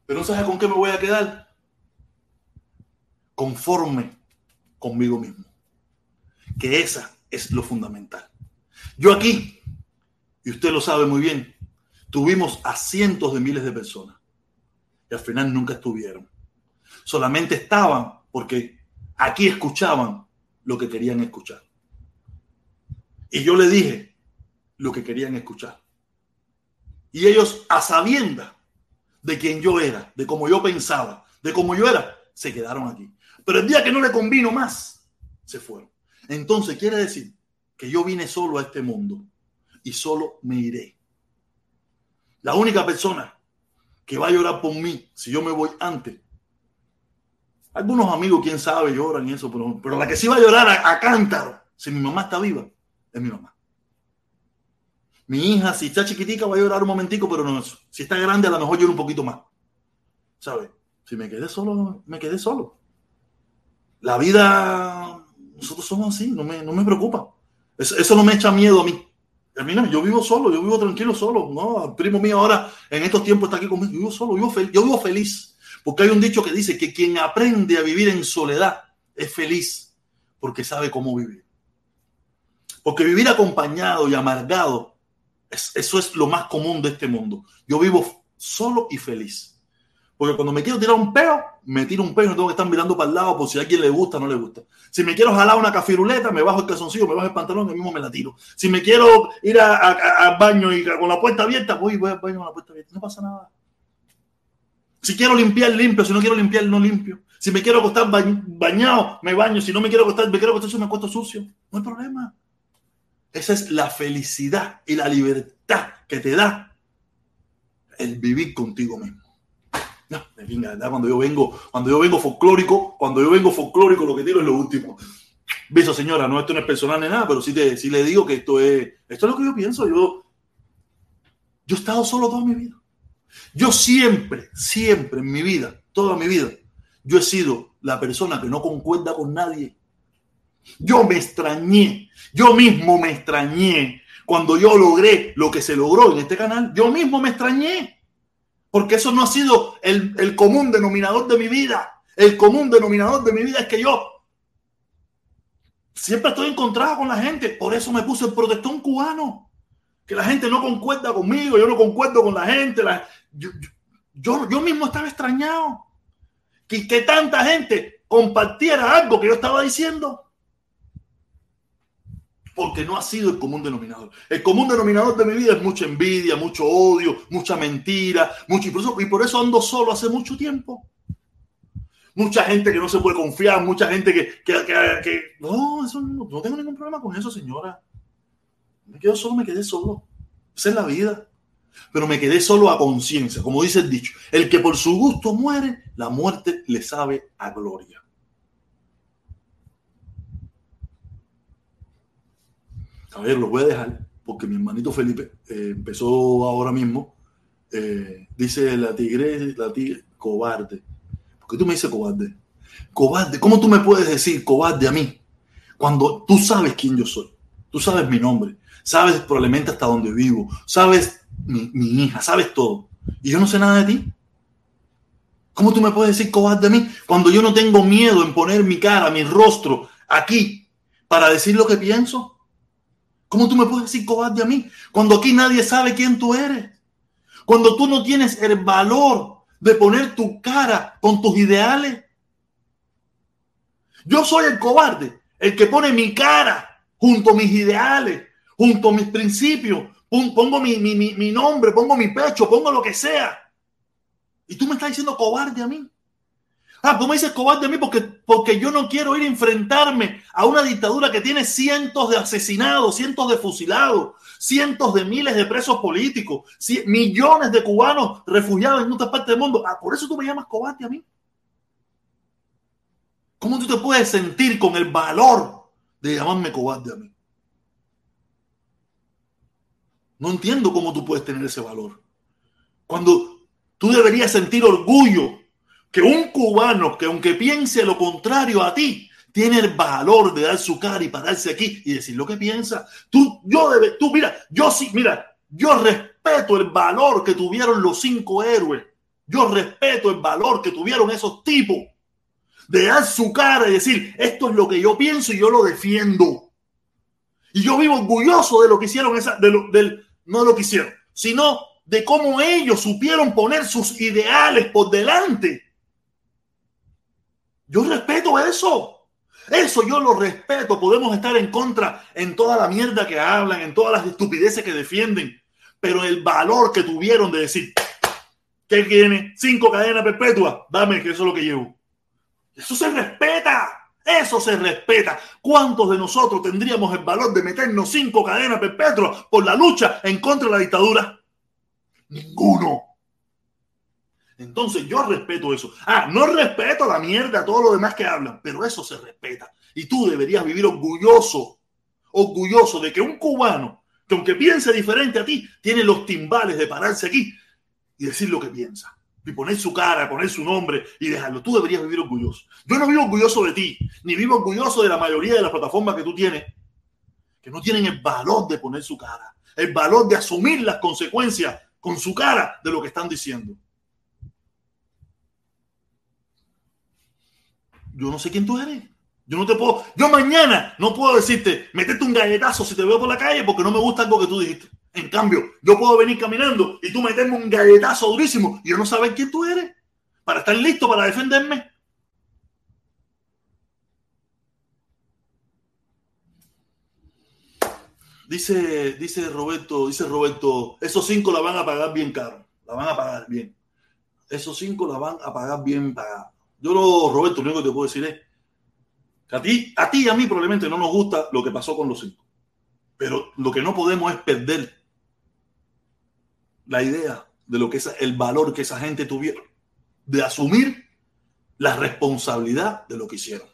Pero no sabes con qué me voy a quedar. Conforme conmigo mismo. Que esa es lo fundamental. Yo aquí, y usted lo sabe muy bien, tuvimos a cientos de miles de personas. Y al final nunca estuvieron. Solamente estaban porque aquí escuchaban lo que querían escuchar. Y yo le dije lo que querían escuchar. Y ellos, a sabiendas de quién yo era, de cómo yo pensaba, de cómo yo era, se quedaron aquí. Pero el día que no le convino más, se fueron. Entonces quiere decir que yo vine solo a este mundo y solo me iré. La única persona que va a llorar por mí si yo me voy antes. Algunos amigos, quién sabe, lloran y eso, pero, pero la que sí va a llorar a, a cántaro si mi mamá está viva es mi mamá. Mi hija, si está chiquitica, va a llorar un momentico, pero no eso. Si está grande, a lo mejor llora un poquito más. ¿Sabes? Si me quedé solo, me quedé solo. La vida, nosotros somos así, no me, no me preocupa. Eso, no me echa miedo a mí. A mí no, yo vivo solo, yo vivo tranquilo solo. No, el primo mío ahora en estos tiempos está aquí conmigo. Yo vivo solo, yo yo vivo feliz. Porque hay un dicho que dice que quien aprende a vivir en soledad es feliz porque sabe cómo vivir. Porque vivir acompañado y amargado eso es lo más común de este mundo. Yo vivo solo y feliz. Porque cuando me quiero tirar un peo, me tiro un peo y no tengo que estar mirando para el lado por si a alguien le gusta o no le gusta. Si me quiero jalar una cafiruleta, me bajo el calzoncillo, me bajo el pantalón y mismo me la tiro. Si me quiero ir al baño y con la puerta abierta, voy, voy al baño con la puerta abierta. No pasa nada. Si quiero limpiar, limpio. Si no quiero limpiar, no limpio. Si me quiero acostar bañado, me baño. Si no me quiero acostar, me quiero acostar, me acuesto sucio. No hay problema. Esa es la felicidad y la libertad que te da el vivir contigo mismo. No, cuando yo vengo, cuando yo vengo folclórico, cuando yo vengo folclórico, lo que digo es lo último. Beso, señora, no, esto no es personal ni nada, pero sí, te, sí le digo que esto es, esto es lo que yo pienso. Yo, yo he estado solo toda mi vida. Yo siempre, siempre en mi vida, toda mi vida, yo he sido la persona que no concuerda con nadie. Yo me extrañé, yo mismo me extrañé cuando yo logré lo que se logró en este canal. Yo mismo me extrañé, porque eso no ha sido el, el común denominador de mi vida. El común denominador de mi vida es que yo siempre estoy encontrado con la gente. Por eso me puse el protestón cubano. Que la gente no concuerda conmigo, yo no concuerdo con la gente. yo, yo, yo, mismo estaba extrañado. Que, que tanta gente compartiera algo que yo estaba diciendo porque no ha sido el común denominador. El común denominador de mi vida es mucha envidia, mucho odio, mucha mentira, mucho, y, por eso, y por eso ando solo hace mucho tiempo. Mucha gente que no se puede confiar, mucha gente que, que, que, no, eso no, no, tengo ningún problema con eso, señora. Me quedo solo, me quedé solo. Esa es la vida. Pero me quedé solo a conciencia, como dice el dicho. El que por su gusto muere, la muerte le sabe a gloria. A ver, lo voy a dejar porque mi hermanito Felipe eh, empezó ahora mismo. Eh, dice la tigre, la tigre, cobarde. ¿Por qué tú me dices cobarde? Cobarde, ¿cómo tú me puedes decir cobarde a mí? Cuando tú sabes quién yo soy, tú sabes mi nombre, sabes probablemente hasta dónde vivo, sabes mi, mi hija, sabes todo. Y yo no sé nada de ti. ¿Cómo tú me puedes decir cobarde a mí cuando yo no tengo miedo en poner mi cara, mi rostro aquí para decir lo que pienso? ¿Cómo tú me puedes decir cobarde a mí? Cuando aquí nadie sabe quién tú eres. Cuando tú no tienes el valor de poner tu cara con tus ideales. Yo soy el cobarde, el que pone mi cara junto a mis ideales, junto a mis principios. Pongo mi, mi, mi nombre, pongo mi pecho, pongo lo que sea. Y tú me estás diciendo cobarde a mí. Ah, tú me dices cobarde a mí porque, porque yo no quiero ir a enfrentarme a una dictadura que tiene cientos de asesinados, cientos de fusilados, cientos de miles de presos políticos, millones de cubanos refugiados en otras partes del mundo. Ah, por eso tú me llamas cobarde a mí. ¿Cómo tú te puedes sentir con el valor de llamarme cobarde a mí. No entiendo cómo tú puedes tener ese valor. Cuando tú deberías sentir orgullo que un cubano que aunque piense lo contrario a ti, tiene el valor de dar su cara y pararse aquí y decir lo que piensa. Tú, yo debe, tú, mira, yo sí, mira, yo respeto el valor que tuvieron los cinco héroes. Yo respeto el valor que tuvieron esos tipos de dar su cara y decir, esto es lo que yo pienso y yo lo defiendo. Y yo vivo orgulloso de lo que hicieron, esa, de lo, del, no lo que hicieron, sino de cómo ellos supieron poner sus ideales por delante. Yo respeto eso. Eso yo lo respeto. Podemos estar en contra en toda la mierda que hablan, en todas las estupideces que defienden. Pero el valor que tuvieron de decir, ¿qué tiene? Cinco cadenas perpetuas. Dame que eso es lo que llevo. Eso se respeta. Eso se respeta. ¿Cuántos de nosotros tendríamos el valor de meternos cinco cadenas perpetuas por la lucha en contra de la dictadura? Ninguno. Entonces yo respeto eso. Ah, no respeto la mierda, todo lo demás que hablan, pero eso se respeta. Y tú deberías vivir orgulloso, orgulloso de que un cubano, que aunque piense diferente a ti, tiene los timbales de pararse aquí y decir lo que piensa y poner su cara, poner su nombre y dejarlo. Tú deberías vivir orgulloso. Yo no vivo orgulloso de ti, ni vivo orgulloso de la mayoría de las plataformas que tú tienes, que no tienen el valor de poner su cara, el valor de asumir las consecuencias con su cara de lo que están diciendo. Yo no sé quién tú eres. Yo no te puedo, yo mañana no puedo decirte, metete un galletazo si te veo por la calle porque no me gusta algo que tú dijiste. En cambio, yo puedo venir caminando y tú meterme un galletazo durísimo y yo no saber quién tú eres para estar listo para defenderme. Dice, dice Roberto, dice Roberto, esos cinco la van a pagar bien caro, la van a pagar bien. Esos cinco la van a pagar bien pagada. Yo lo, Roberto, lo único que te puedo decir es que a ti, a ti y a mí probablemente no nos gusta lo que pasó con los cinco. Pero lo que no podemos es perder la idea de lo que es el valor que esa gente tuvieron, de asumir la responsabilidad de lo que hicieron.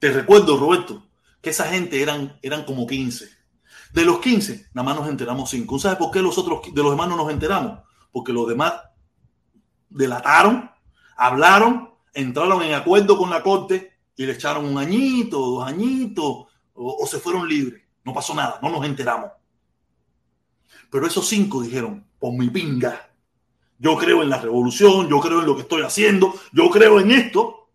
Te recuerdo, Roberto, que esa gente eran, eran como 15. De los 15, nada más nos enteramos 5. ¿Sabes por qué los otros de los demás no nos enteramos? Porque los demás delataron, hablaron, entraron en acuerdo con la corte y le echaron un añito, dos añitos, o se fueron libres. No pasó nada, no nos enteramos. Pero esos cinco dijeron, por mi pinga, yo creo en la revolución, yo creo en lo que estoy haciendo, yo creo en esto.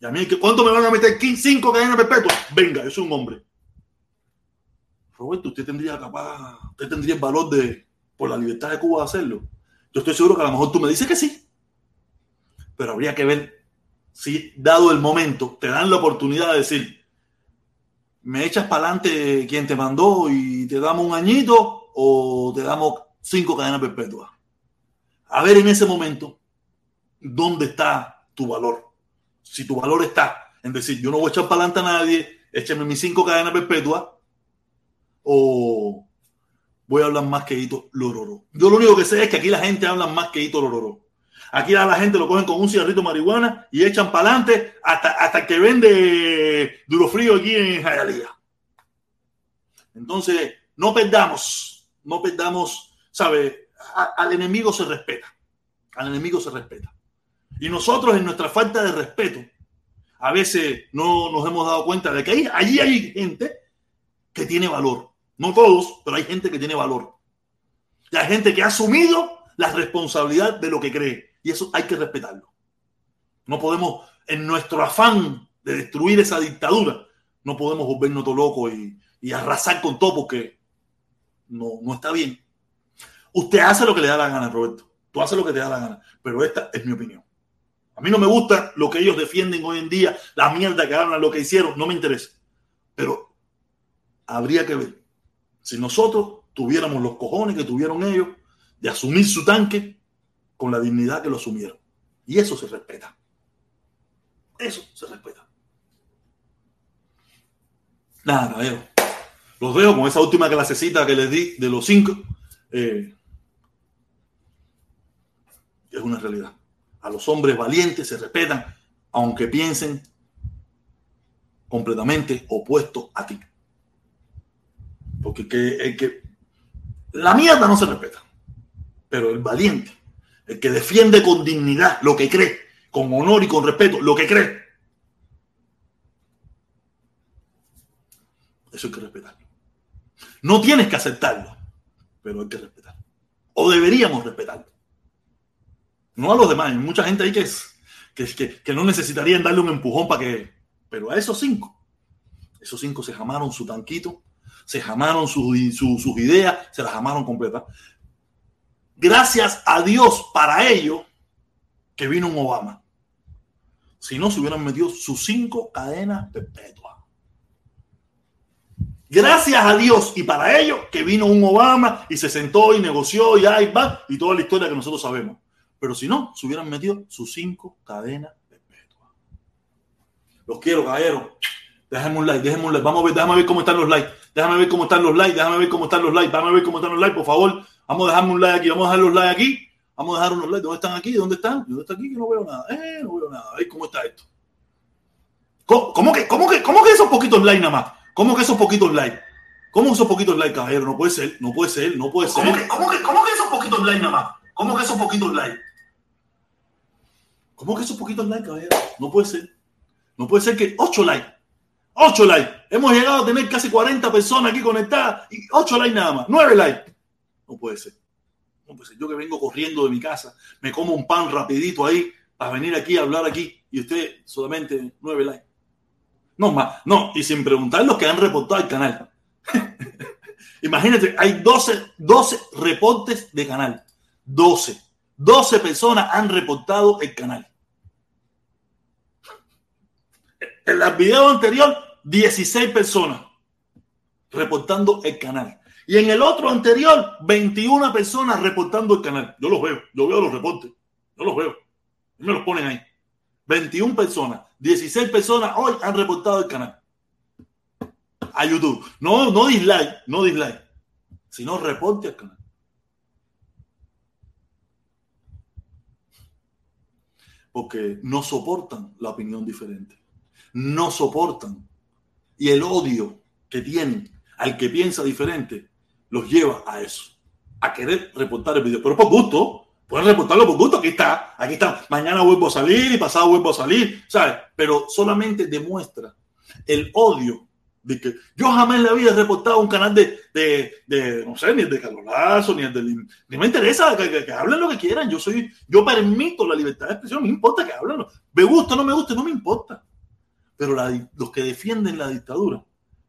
Y a mí, ¿cuánto me van a meter? Cinco cadenas perpetuas. Venga, yo soy un hombre. Roberto, usted tendría capaz, usted tendría el valor de, por la libertad de Cuba, de hacerlo. Yo estoy seguro que a lo mejor tú me dices que sí. Pero habría que ver si, dado el momento, te dan la oportunidad de decir, me echas para adelante quien te mandó y te damos un añito o te damos cinco cadenas perpetuas. A ver en ese momento dónde está tu valor. Si tu valor está en decir, yo no voy a echar para adelante a nadie, échame mis cinco cadenas perpetuas, o voy a hablar más que Hito Lororo. Yo lo único que sé es que aquí la gente habla más que Hito Lororo. Aquí a la gente lo cogen con un cigarrito de marihuana y echan para adelante hasta, hasta que vende duro frío aquí en Jayalía. Entonces, no perdamos no perdamos, ¿sabe? al enemigo se respeta. Al enemigo se respeta. Y nosotros en nuestra falta de respeto, a veces no nos hemos dado cuenta de que ahí, allí hay gente que tiene valor. No todos, pero hay gente que tiene valor. Y hay gente que ha asumido la responsabilidad de lo que cree. Y eso hay que respetarlo. No podemos, en nuestro afán de destruir esa dictadura, no podemos volvernos todo locos y, y arrasar con todo porque no, no está bien. Usted hace lo que le da la gana, Roberto. Tú haces lo que te da la gana. Pero esta es mi opinión. A mí no me gusta lo que ellos defienden hoy en día, la mierda que hablan, lo que hicieron, no me interesa. Pero habría que ver si nosotros tuviéramos los cojones que tuvieron ellos de asumir su tanque con la dignidad que lo asumieron. Y eso se respeta. Eso se respeta. Nada, caballero. Los dejo con esa última clasecita que les di de los cinco. Eh, es una realidad. A los hombres valientes se respetan, aunque piensen completamente opuesto a ti. Porque que, el que la mierda no se respeta, pero el valiente, el que defiende con dignidad lo que cree, con honor y con respeto lo que cree, eso hay que respetarlo. No tienes que aceptarlo, pero hay que respetarlo. O deberíamos respetarlo. No a los demás. Hay mucha gente ahí que, es, que, que no necesitarían darle un empujón para que... Pero a esos cinco, esos cinco se jamaron su tanquito, se jamaron sus, ideas, se las jamaron completas. Gracias a Dios para ello que vino un Obama. Si no, se hubieran metido sus cinco cadenas perpetuas. Gracias a Dios y para ello que vino un Obama y se sentó y negoció y ahí va y toda la historia que nosotros sabemos. Pero si no, se hubieran metido sus cinco cadenas perpetuas. Los quiero, caballeros. Déjame un like, déjame un like. Vamos a ver, déjame ver cómo están los likes. Déjame ver cómo están los likes, déjame ver cómo están los likes. Déjame ver cómo están los likes, por favor. Vamos a dejarme un like aquí, vamos a dejar los likes aquí. Vamos a dejar unos likes. ¿Dónde están aquí? ¿Dónde están? ¿Dónde está aquí? Que no veo nada. Eh, no veo nada. Ay, ¿cómo está esto? ¿Cómo, que, cómo, que, ¿Cómo que esos poquitos likes nada más? ¿Cómo que esos poquitos likes? ¿Cómo esos poquitos likes, caballero? No puede ser, no puede ser, no puede ser. ¿Cómo que, cómo que, cómo que esos poquitos likes nada más? ¿Cómo que esos poquitos likes? ¿Cómo que esos poquitos likes, caballero? No puede ser. No puede ser que 8 likes. 8 likes. Hemos llegado a tener casi 40 personas aquí conectadas y 8 likes nada más. 9 likes. No puede ser. No puede ser. Yo que vengo corriendo de mi casa, me como un pan rapidito ahí para venir aquí a hablar aquí y usted solamente 9 likes. No más. No, y sin preguntar los que han reportado el canal. Imagínate, hay 12, 12 reportes de canal. 12. 12 personas han reportado el canal. En el video anterior, 16 personas reportando el canal. Y en el otro anterior, 21 personas reportando el canal. Yo los veo, yo veo los reportes. Yo los veo. Y me los ponen ahí. 21 personas, 16 personas hoy han reportado el canal. A YouTube. No, no dislike, no dislike, sino reporte al canal. Porque no soportan la opinión diferente no soportan. Y el odio que tienen al que piensa diferente los lleva a eso, a querer reportar el video. Pero por gusto, pueden reportarlo por gusto, aquí está, aquí está. Mañana vuelvo a salir y pasado vuelvo a salir, ¿sabes? Pero solamente demuestra el odio de que yo jamás en la vida he reportado un canal de, de, no sé, ni el de Carlos Lazo, ni el de... Ni me interesa que, hablen lo que quieran. Yo soy, yo permito la libertad de expresión, me importa que hablen. Me gusta no me gusta, no me importa. Pero los que defienden la dictadura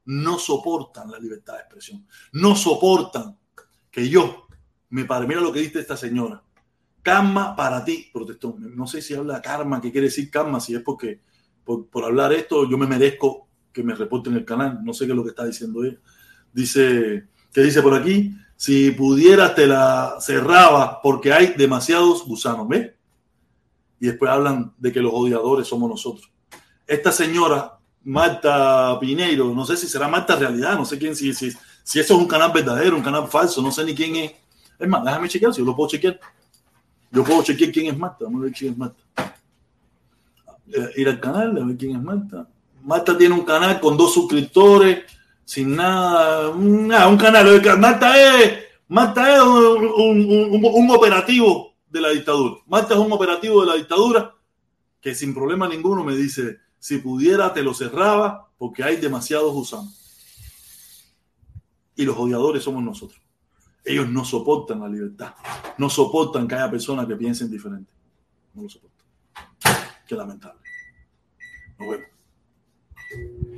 no soportan la libertad de expresión, no soportan que yo me pare. Mira lo que dice esta señora. Karma para ti, protestó. No sé si habla karma, qué quiere decir karma, si es porque por, por hablar esto yo me merezco que me reporten el canal. No sé qué es lo que está diciendo ella. Dice, ¿qué dice por aquí? Si pudieras te la cerraba porque hay demasiados gusanos, ¿ves? Y después hablan de que los odiadores somos nosotros esta señora, Marta Pineiro, no sé si será Marta Realidad, no sé quién, si, si, si eso es un canal verdadero, un canal falso, no sé ni quién es. Es más, déjame chequear, si yo lo puedo chequear. Yo puedo chequear quién es Marta, vamos a ver quién es Marta. Eh, ir al canal, a ver quién es Marta. Marta tiene un canal con dos suscriptores, sin nada, nada un canal. Marta es, Marta es un operativo de la dictadura. Marta es un operativo de la dictadura que sin problema ninguno me dice, si pudiera, te lo cerraba porque hay demasiados gusanos. Y los odiadores somos nosotros. Ellos no soportan la libertad. No soportan que haya personas que piensen diferente. No lo soportan. Qué lamentable. Nos vemos.